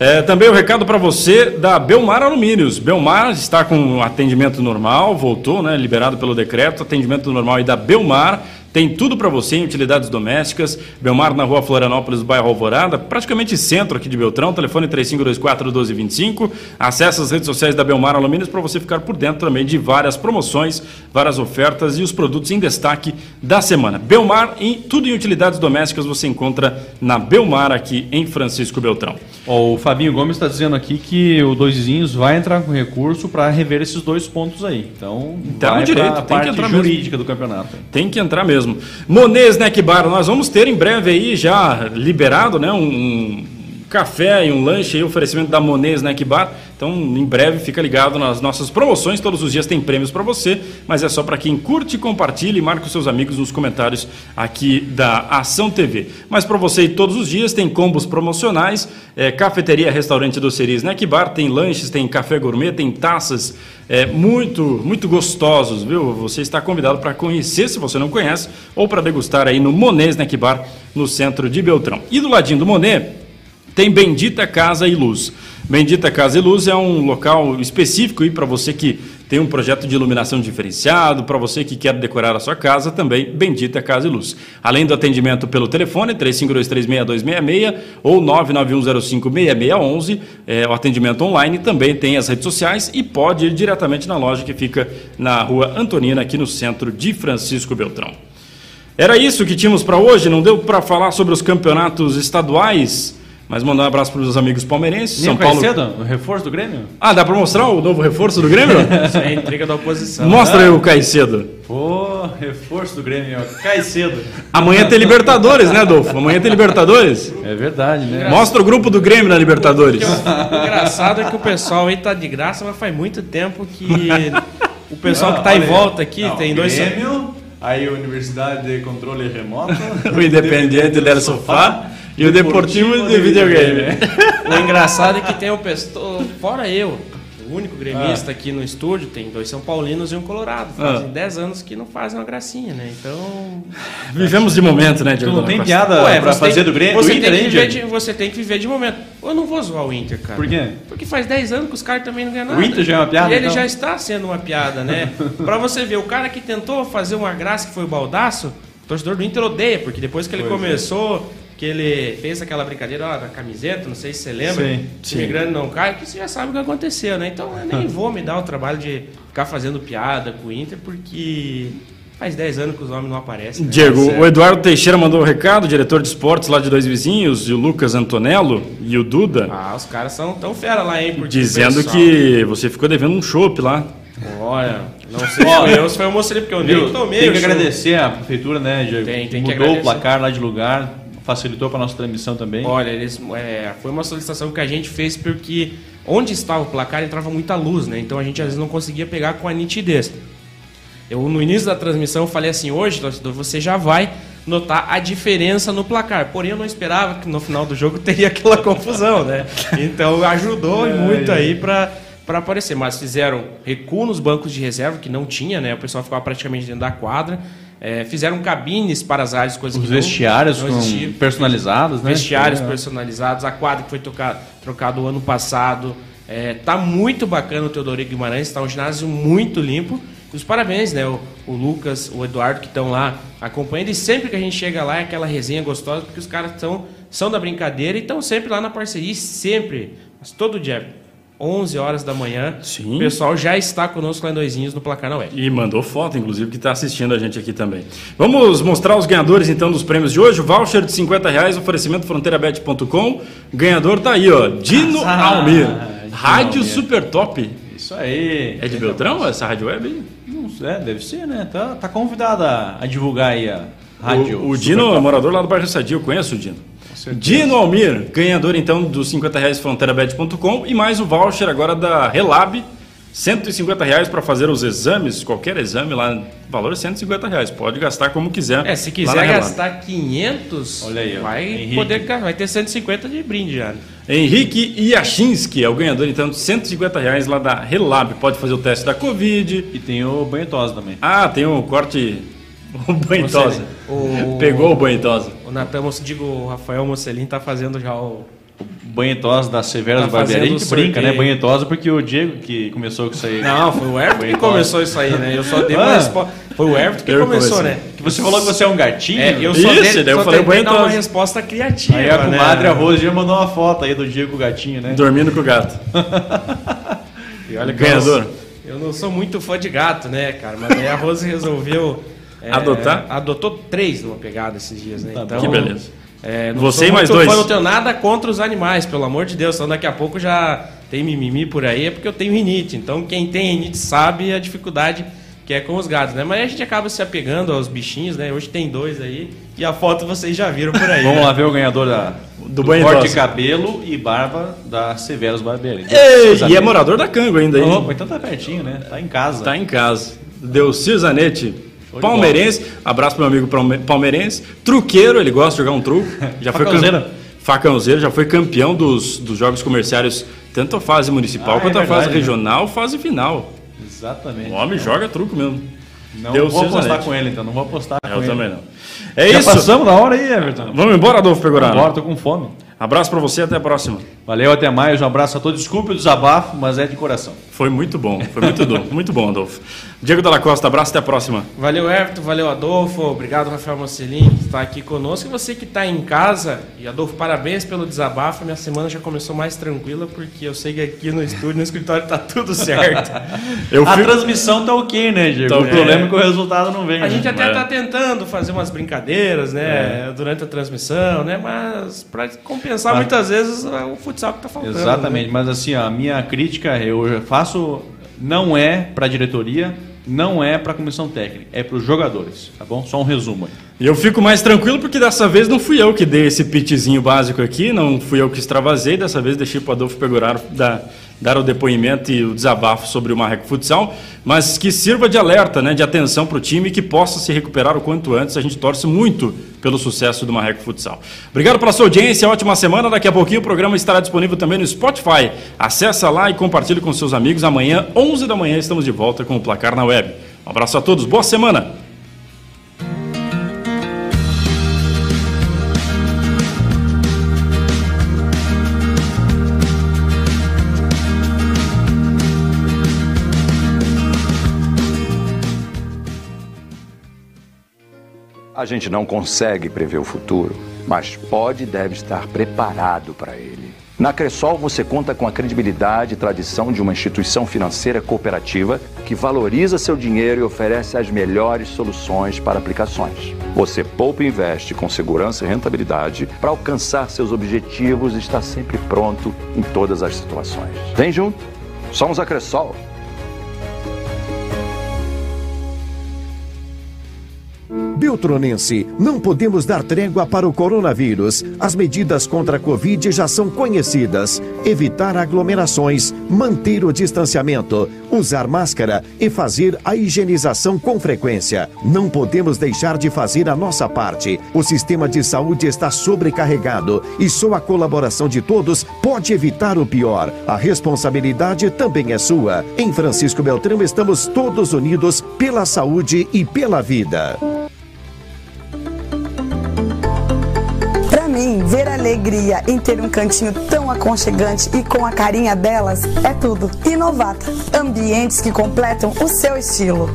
É, também o recado para você da Belmar Alumínios. Belmar está com atendimento normal, voltou, né, liberado pelo decreto, atendimento normal aí da Belmar. Tem tudo para você em utilidades domésticas. Belmar na rua Florianópolis, bairro Alvorada, praticamente centro aqui de Beltrão. Telefone 3524-1225. Acesse as redes sociais da Belmar Alumínios para você ficar por dentro também de várias promoções, várias ofertas e os produtos em destaque da semana. Belmar, em, tudo em utilidades domésticas você encontra na Belmar aqui em Francisco Beltrão. Ó, o Fabinho Gomes está dizendo aqui que o Dois Vizinhos vai entrar com recurso para rever esses dois pontos aí. Então, no vai direito, tem que entrar mesmo. jurídica do campeonato. Tem que entrar mesmo. Monet Snack Bar, nós vamos ter em breve aí já liberado, né, um café e um lanche oferecimento da Monet Snack Bar. Então, em breve, fica ligado nas nossas promoções. Todos os dias tem prêmios para você, mas é só para quem curte, compartilha e marca os seus amigos nos comentários aqui da Ação TV. Mas para você todos os dias tem combos promocionais, é, cafeteria, restaurante doceria Snack Bar, tem lanches, tem café gourmet, tem taças é, muito, muito gostosos, viu? Você está convidado para conhecer, se você não conhece, ou para degustar aí no Monet Snack Bar, no centro de Beltrão. E do ladinho do Monet, tem Bendita Casa e Luz. Bendita Casa e Luz é um local específico para você que tem um projeto de iluminação diferenciado, para você que quer decorar a sua casa, também Bendita Casa e Luz. Além do atendimento pelo telefone 35236266 ou 991056611, é, o atendimento online também tem as redes sociais e pode ir diretamente na loja que fica na Rua Antonina, aqui no centro de Francisco Beltrão. Era isso que tínhamos para hoje, não deu para falar sobre os campeonatos estaduais, mas mandar um abraço para os amigos palmeirenses. Nem São o Paulo. Caicedo, o reforço do Grêmio? Ah, dá para mostrar o novo reforço do Grêmio? <laughs> Isso é a intriga da oposição. Mostra aí o Caicedo. Pô, reforço do Grêmio, ó. Caicedo. Amanhã tem Libertadores, né, Adolfo? Amanhã tem Libertadores. É verdade, né? Mostra o grupo do Grêmio na Libertadores. O engraçado é que o pessoal aí tá de graça, mas faz muito tempo que o pessoal que tá Olha em volta aqui Não, tem dois. Grêmio, aí a Universidade de Controle Remoto, <laughs> O Independiente <laughs> del Sofá e o Deportivo de Videogame. <laughs> O engraçado é que tem o pessoal, fora eu, o único gremista aqui no estúdio, tem dois São Paulinos e um Colorado. Fazem Ah. 10 anos que não fazem uma gracinha, né? Então. <laughs> Vivemos de momento, né, Tu Diego? não tem piada Ué, pra você fazer tem- do Grêmio? Você, Inter, tem que viver de, você tem que viver de momento. Eu não vou zoar o Inter, cara. Por quê? Porque faz 10 anos que os caras também não ganham nada. O Inter já é uma piada, E ele então? já está sendo uma piada, né? <laughs> pra você ver, o cara que tentou fazer uma graça, que foi o Baldaço, o torcedor do Inter odeia, porque depois que ele Pois é. Que ele fez aquela brincadeira ó, da camiseta, não sei se você lembra, Sim, time grande não cai, que você já sabe o que aconteceu, né? Então eu nem <laughs> vou me dar o trabalho de ficar fazendo piada com o Inter, porque faz 10 anos que os homens não aparecem. né? Diego, Certo. o Eduardo Teixeira mandou um recado, diretor de esportes lá de Dois Vizinhos, e o Lucas Antonello e o Duda, Ah, os caras são tão fera lá, hein? porque o dizendo pessoal- que você ficou devendo um chopp lá. Olha, não sei se foi eu se foi o moço ali, porque eu nem tomei Tem o que agradecer a prefeitura, né, Diego? Tem, tem que Mudou o agradecer. placar lá de lugar, facilitou para nossa transmissão também. Olha, eles, é, foi uma solicitação que a gente fez porque onde estava o placar entrava muita luz, né? Então a gente às vezes não conseguia pegar com a nitidez. Eu no início da transmissão falei assim, hoje, torcedor, você já vai notar a diferença no placar. Porém, eu não esperava que no final do jogo <laughs> teria aquela confusão, né? Então ajudou e muito aí para para aparecer, mas fizeram recuo nos bancos de reserva que não tinha, né? O pessoal ficava praticamente dentro da quadra. É, fizeram cabines para as áreas, coisas Os que não- vestiários não com existiam personalizados, né? vestiários É. personalizados, a quadra que foi tocado, trocado o ano passado. É, tá muito bacana o Teodorico Guimarães, está um ginásio muito limpo. E os parabéns, né? O, o Lucas, o Eduardo que estão lá acompanhando. E sempre que a gente chega lá é aquela resenha gostosa, porque os caras tão, são da brincadeira e estão sempre lá na parceria, e sempre, mas todo dia, 11 horas da manhã, Sim. o pessoal já está conosco lá em Doisinhos no Placar na Web. E mandou foto, inclusive, que está assistindo a gente aqui também. Vamos mostrar os ganhadores, então, dos prêmios de hoje. O voucher de 50 reais, oferecimento fronteirabet.com. Ganhador tá aí, ó. Dino Ah, Almir. Rádio Almir. Super Top. Isso aí. É de Beltrão, essa rádio web? aí? Não sei, é, deve ser, né? Tá, tá convidada a divulgar aí a rádio. O, o Dino é Top. morador lá do bairro Sadio, eu conheço o Dino. Dino Almir, ganhador então dos 50 reais fronteirabet.com e mais o voucher agora da Relab 150 reais para fazer os exames, qualquer exame lá, valor é 150 reais. Pode gastar como quiser. É, se quiser na Relab. gastar 500, Olha aí, vai Henrique. poder vai ter 150 de brinde já. Henrique Iachinski é o ganhador, então, de 150 reais lá da Relab. Pode fazer o teste da Covid. E tem o banhetosa também. Ah, tem o corte. O banhotosa. O- Pegou o banhotosa. O Natan, digo, o Rafael Mocelin tá fazendo já o Banhetosa da Severas Tá Barbearia. A gente brinca, né? Banhetosa porque o Diego que começou com isso aí. Não, foi o Everton que começou isso aí, né? Eu só dei uma Ah. resposta. Foi o Everton que começou, comecei. né? Que você falou que você é um gatinho. É, eu Isso, só, dei, daí eu só falei dar uma resposta criativa, Aí a né? comadre a Rose já mandou uma foto aí do Diego com o gatinho, né? Dormindo com o gato. <laughs> E olha que Ganhador. Eu, eu não sou muito fã de gato, né, cara? Mas aí a Rose resolveu... é, Adotar? Adotou três numa pegada esses dias, né? Tá então, Que beleza. É, não Você sou e mais dois. Fã, não tenho nada contra os animais, pelo amor de Deus. Então daqui a pouco já tem mimimi por aí, é porque eu tenho rinite. Então quem tem rinite sabe a dificuldade que é com os gatos, né? Mas a gente acaba se apegando aos bichinhos, né? Hoje tem dois aí e a foto vocês já viram por aí. <laughs> Vamos né? lá ver o ganhador da, Do corte de cabelo e barba da Severas Barbearia. Ei, e é morador da Cango ainda? Opa, então tá pertinho, né? Tá em casa. Tá em casa. Delcir Zanetti, Show palmeirense. Abraço pro meu amigo palme- palmeirense. Truqueiro, ele gosta de jogar um truco. Já foi Facãozeiro. cam- Facãozeiro, já foi campeão dos, dos jogos comerciários, tanto a fase municipal Ah, é quanto a fase né? regional, fase final. Exatamente. O homem joga truco mesmo. Não Delcir vou apostar Zanetti. com ele, então. Não vou apostar com Eu ele. também não. É Já isso. passamos da hora aí, Everton. Vamos embora, Adolfo Pegoraro. Bora, tô com fome. Abraço pra você, até a próxima. Valeu, até mais. Um abraço a todos. Desculpe o desabafo, mas é de coração. Foi muito bom, foi muito bom, <laughs> muito bom, Adolfo. Diego Dalla Costa, abraço, até a próxima. Valeu, Everton. Valeu, Adolfo. Obrigado, Rafael Mocelin, que está aqui conosco. E você que está em casa. E, Adolfo, parabéns pelo desabafo. Minha semana já começou mais tranquila, porque eu sei que aqui no estúdio, no escritório, tá tudo certo. <laughs> Eu A fico- transmissão tá ok, né, Diego? Tá o ok. problema é que o resultado não vem. A gente né? até É. tá tentando fazer umas brincadeiras, né, durante a transmissão, né, mas para compensar Mas- muitas vezes é o que tá faltando. Exatamente, né? mas assim, ó, a minha crítica eu faço não é para a diretoria, não é para a comissão técnica, é para os jogadores, tá bom? Só um resumo aí. E eu fico mais tranquilo porque dessa vez não fui eu que dei esse pitchzinho básico aqui, não fui eu que extravasei, dessa vez deixei para o Adolfo Pegoraro dar, dar o depoimento e o desabafo sobre o Marreco Futsal, mas que sirva de alerta, né, de atenção para o time e que possa se recuperar o quanto antes. A gente torce muito pelo sucesso do Marreco Futsal. Obrigado pela sua audiência, ótima semana. Daqui a pouquinho o programa estará disponível também no Spotify. Acesse lá e compartilhe com seus amigos. Amanhã, 11 da manhã, estamos de volta com o Placar na Web. Um abraço a todos, boa semana! A gente não consegue prever o futuro, mas pode e deve estar preparado para ele. Na Cressol você conta com a credibilidade e tradição de uma instituição financeira cooperativa que valoriza seu dinheiro e oferece as melhores soluções para aplicações. Você poupa e investe com segurança e rentabilidade para alcançar seus objetivos e está sempre pronto em todas as situações. Vem junto, somos a Cressol. Beltronense, não podemos dar trégua para o coronavírus. As medidas contra a Covid já são conhecidas. Evitar aglomerações, manter o distanciamento, usar máscara e fazer a higienização com frequência. Não podemos deixar de fazer a nossa parte. O sistema de saúde está sobrecarregado e só a colaboração de todos pode evitar o pior. A responsabilidade também é sua. Em Francisco Beltrão estamos todos unidos pela saúde e pela vida. Alegria em ter um cantinho tão aconchegante e com a carinha delas é tudo. Inovata, ambientes que completam o seu estilo.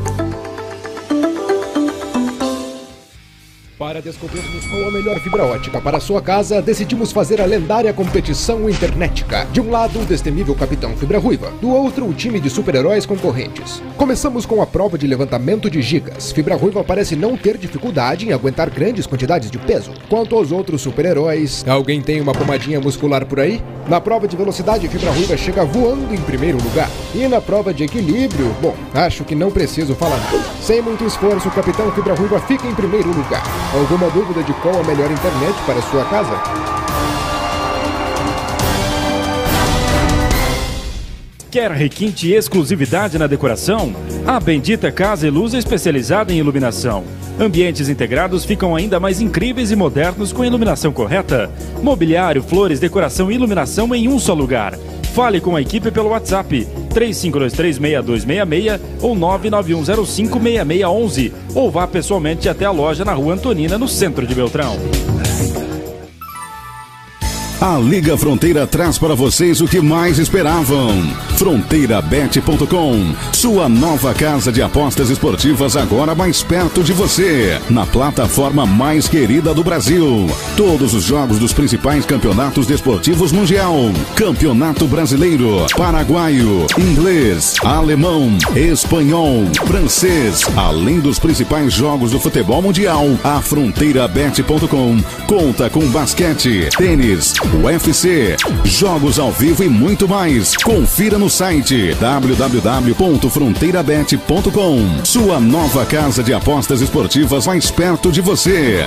Para descobrirmos qual a melhor fibra ótica para sua casa, decidimos fazer a lendária competição Internetica. De um lado, o destemível Capitão Fibra Ruiva, do outro, o time de super-heróis concorrentes. Começamos com a prova de levantamento de gigas. Fibra Ruiva parece não ter dificuldade em aguentar grandes quantidades de peso. Quanto aos outros super-heróis, alguém tem uma pomadinha muscular por aí? Na prova de velocidade, Fibra Ruiva chega voando em primeiro lugar. E na prova de equilíbrio, bom, acho que não preciso falar nada. Sem muito esforço, o Capitão Fibra Ruiva fica em primeiro lugar. Alguma dúvida de qual a melhor internet para sua casa? Quer requinte e exclusividade na decoração? A Bendita Casa e Luz é especializada em iluminação. Ambientes integrados ficam ainda mais incríveis e modernos com iluminação correta. Mobiliário, flores, decoração e iluminação em um só lugar. Fale com a equipe pelo WhatsApp 35236266 ou 991056611 ou vá pessoalmente até a loja na Rua Antonina, no centro de Beltrão. A Liga Fronteira traz para vocês o que mais esperavam. Fronteirabet.com, sua nova casa de apostas esportivas agora mais perto de você, na plataforma mais querida do Brasil. Todos os jogos dos principais campeonatos desportivos mundial, Campeonato Brasileiro, Paraguaio, Inglês, Alemão, Espanhol, Francês, além dos principais jogos do futebol mundial, a Fronteirabet.com conta com basquete, tênis, UFC, jogos ao vivo e muito mais. Confira no site www.fronteirabet.com. Sua nova casa de apostas esportivas mais perto de você.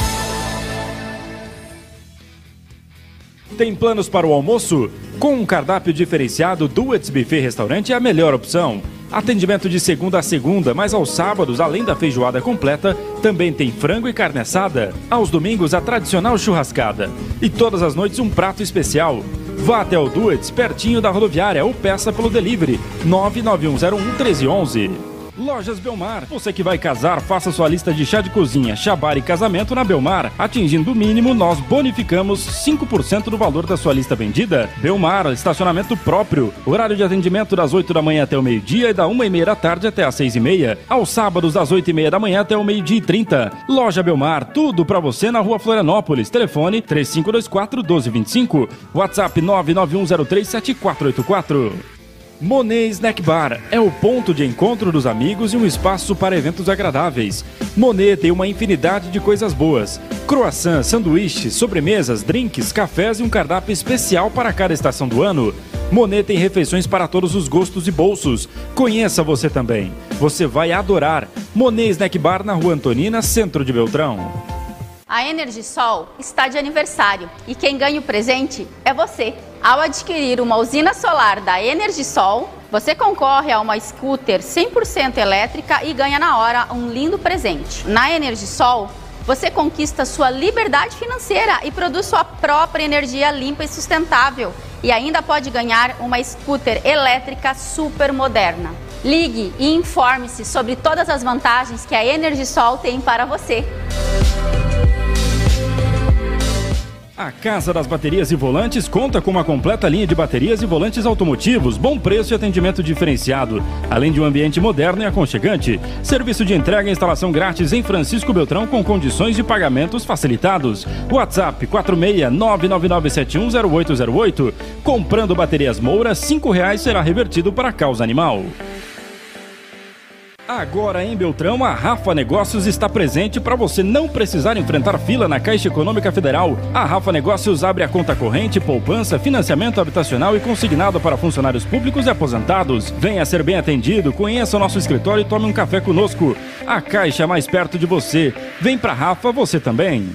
Tem planos para o almoço? Com um cardápio diferenciado, Duets Buffet Restaurante é a melhor opção. Atendimento de segunda a segunda, mas aos sábados, além da feijoada completa, também tem frango e carne assada. Aos domingos, a tradicional churrascada. E todas as noites, um prato especial. Vá até o Duets, pertinho da rodoviária, ou peça pelo delivery 99101 1311. Lojas Belmar. Você que vai casar, faça sua lista de chá de cozinha, chabar e casamento na Belmar. Atingindo o mínimo, nós bonificamos 5% do valor da sua lista vendida. Belmar, estacionamento próprio. Horário de atendimento das 8 da manhã até o meio-dia e da 1 e meia da tarde até as 6 e meia. Aos sábados, das 8 e meia da manhã até o meio-dia e 30. Loja Belmar, tudo pra você na rua Florianópolis. Telefone 3524 1225. WhatsApp 991037484. Monet Snack Bar é o ponto de encontro dos amigos e um espaço para eventos agradáveis. Monet tem uma infinidade de coisas boas: croissant, sanduíches, sobremesas, drinks, cafés e um cardápio especial para cada estação do ano. Monet tem refeições para todos os gostos e bolsos. Conheça você também. Você vai adorar. Monet Snack Bar na Rua Antonina, centro de Beltrão. A Energisol está de aniversário e quem ganha o presente é você. Ao adquirir uma usina solar da Energisol, você concorre a uma scooter 100% elétrica e ganha na hora um lindo presente. Na Energisol, você conquista sua liberdade financeira e produz sua própria energia limpa e sustentável. E ainda pode ganhar uma scooter elétrica super moderna. Ligue e informe-se sobre todas as vantagens que a Energisol tem para você. A Casa das Baterias e Volantes conta com uma completa linha de baterias e volantes automotivos, bom preço e atendimento diferenciado, além de um ambiente moderno e aconchegante. Serviço de entrega e instalação grátis em Francisco Beltrão com condições de pagamentos facilitados. WhatsApp 46999710808. Comprando baterias Moura, R$ reais será revertido para a causa animal. Agora em Beltrão, a Rafa Negócios está presente para você não precisar enfrentar fila na Caixa Econômica Federal. A Rafa Negócios abre a conta corrente, poupança, financiamento habitacional e consignado para funcionários públicos e aposentados. Venha ser bem atendido, conheça o nosso escritório e tome um café conosco. A Caixa é mais perto de você. Vem para Rafa você também.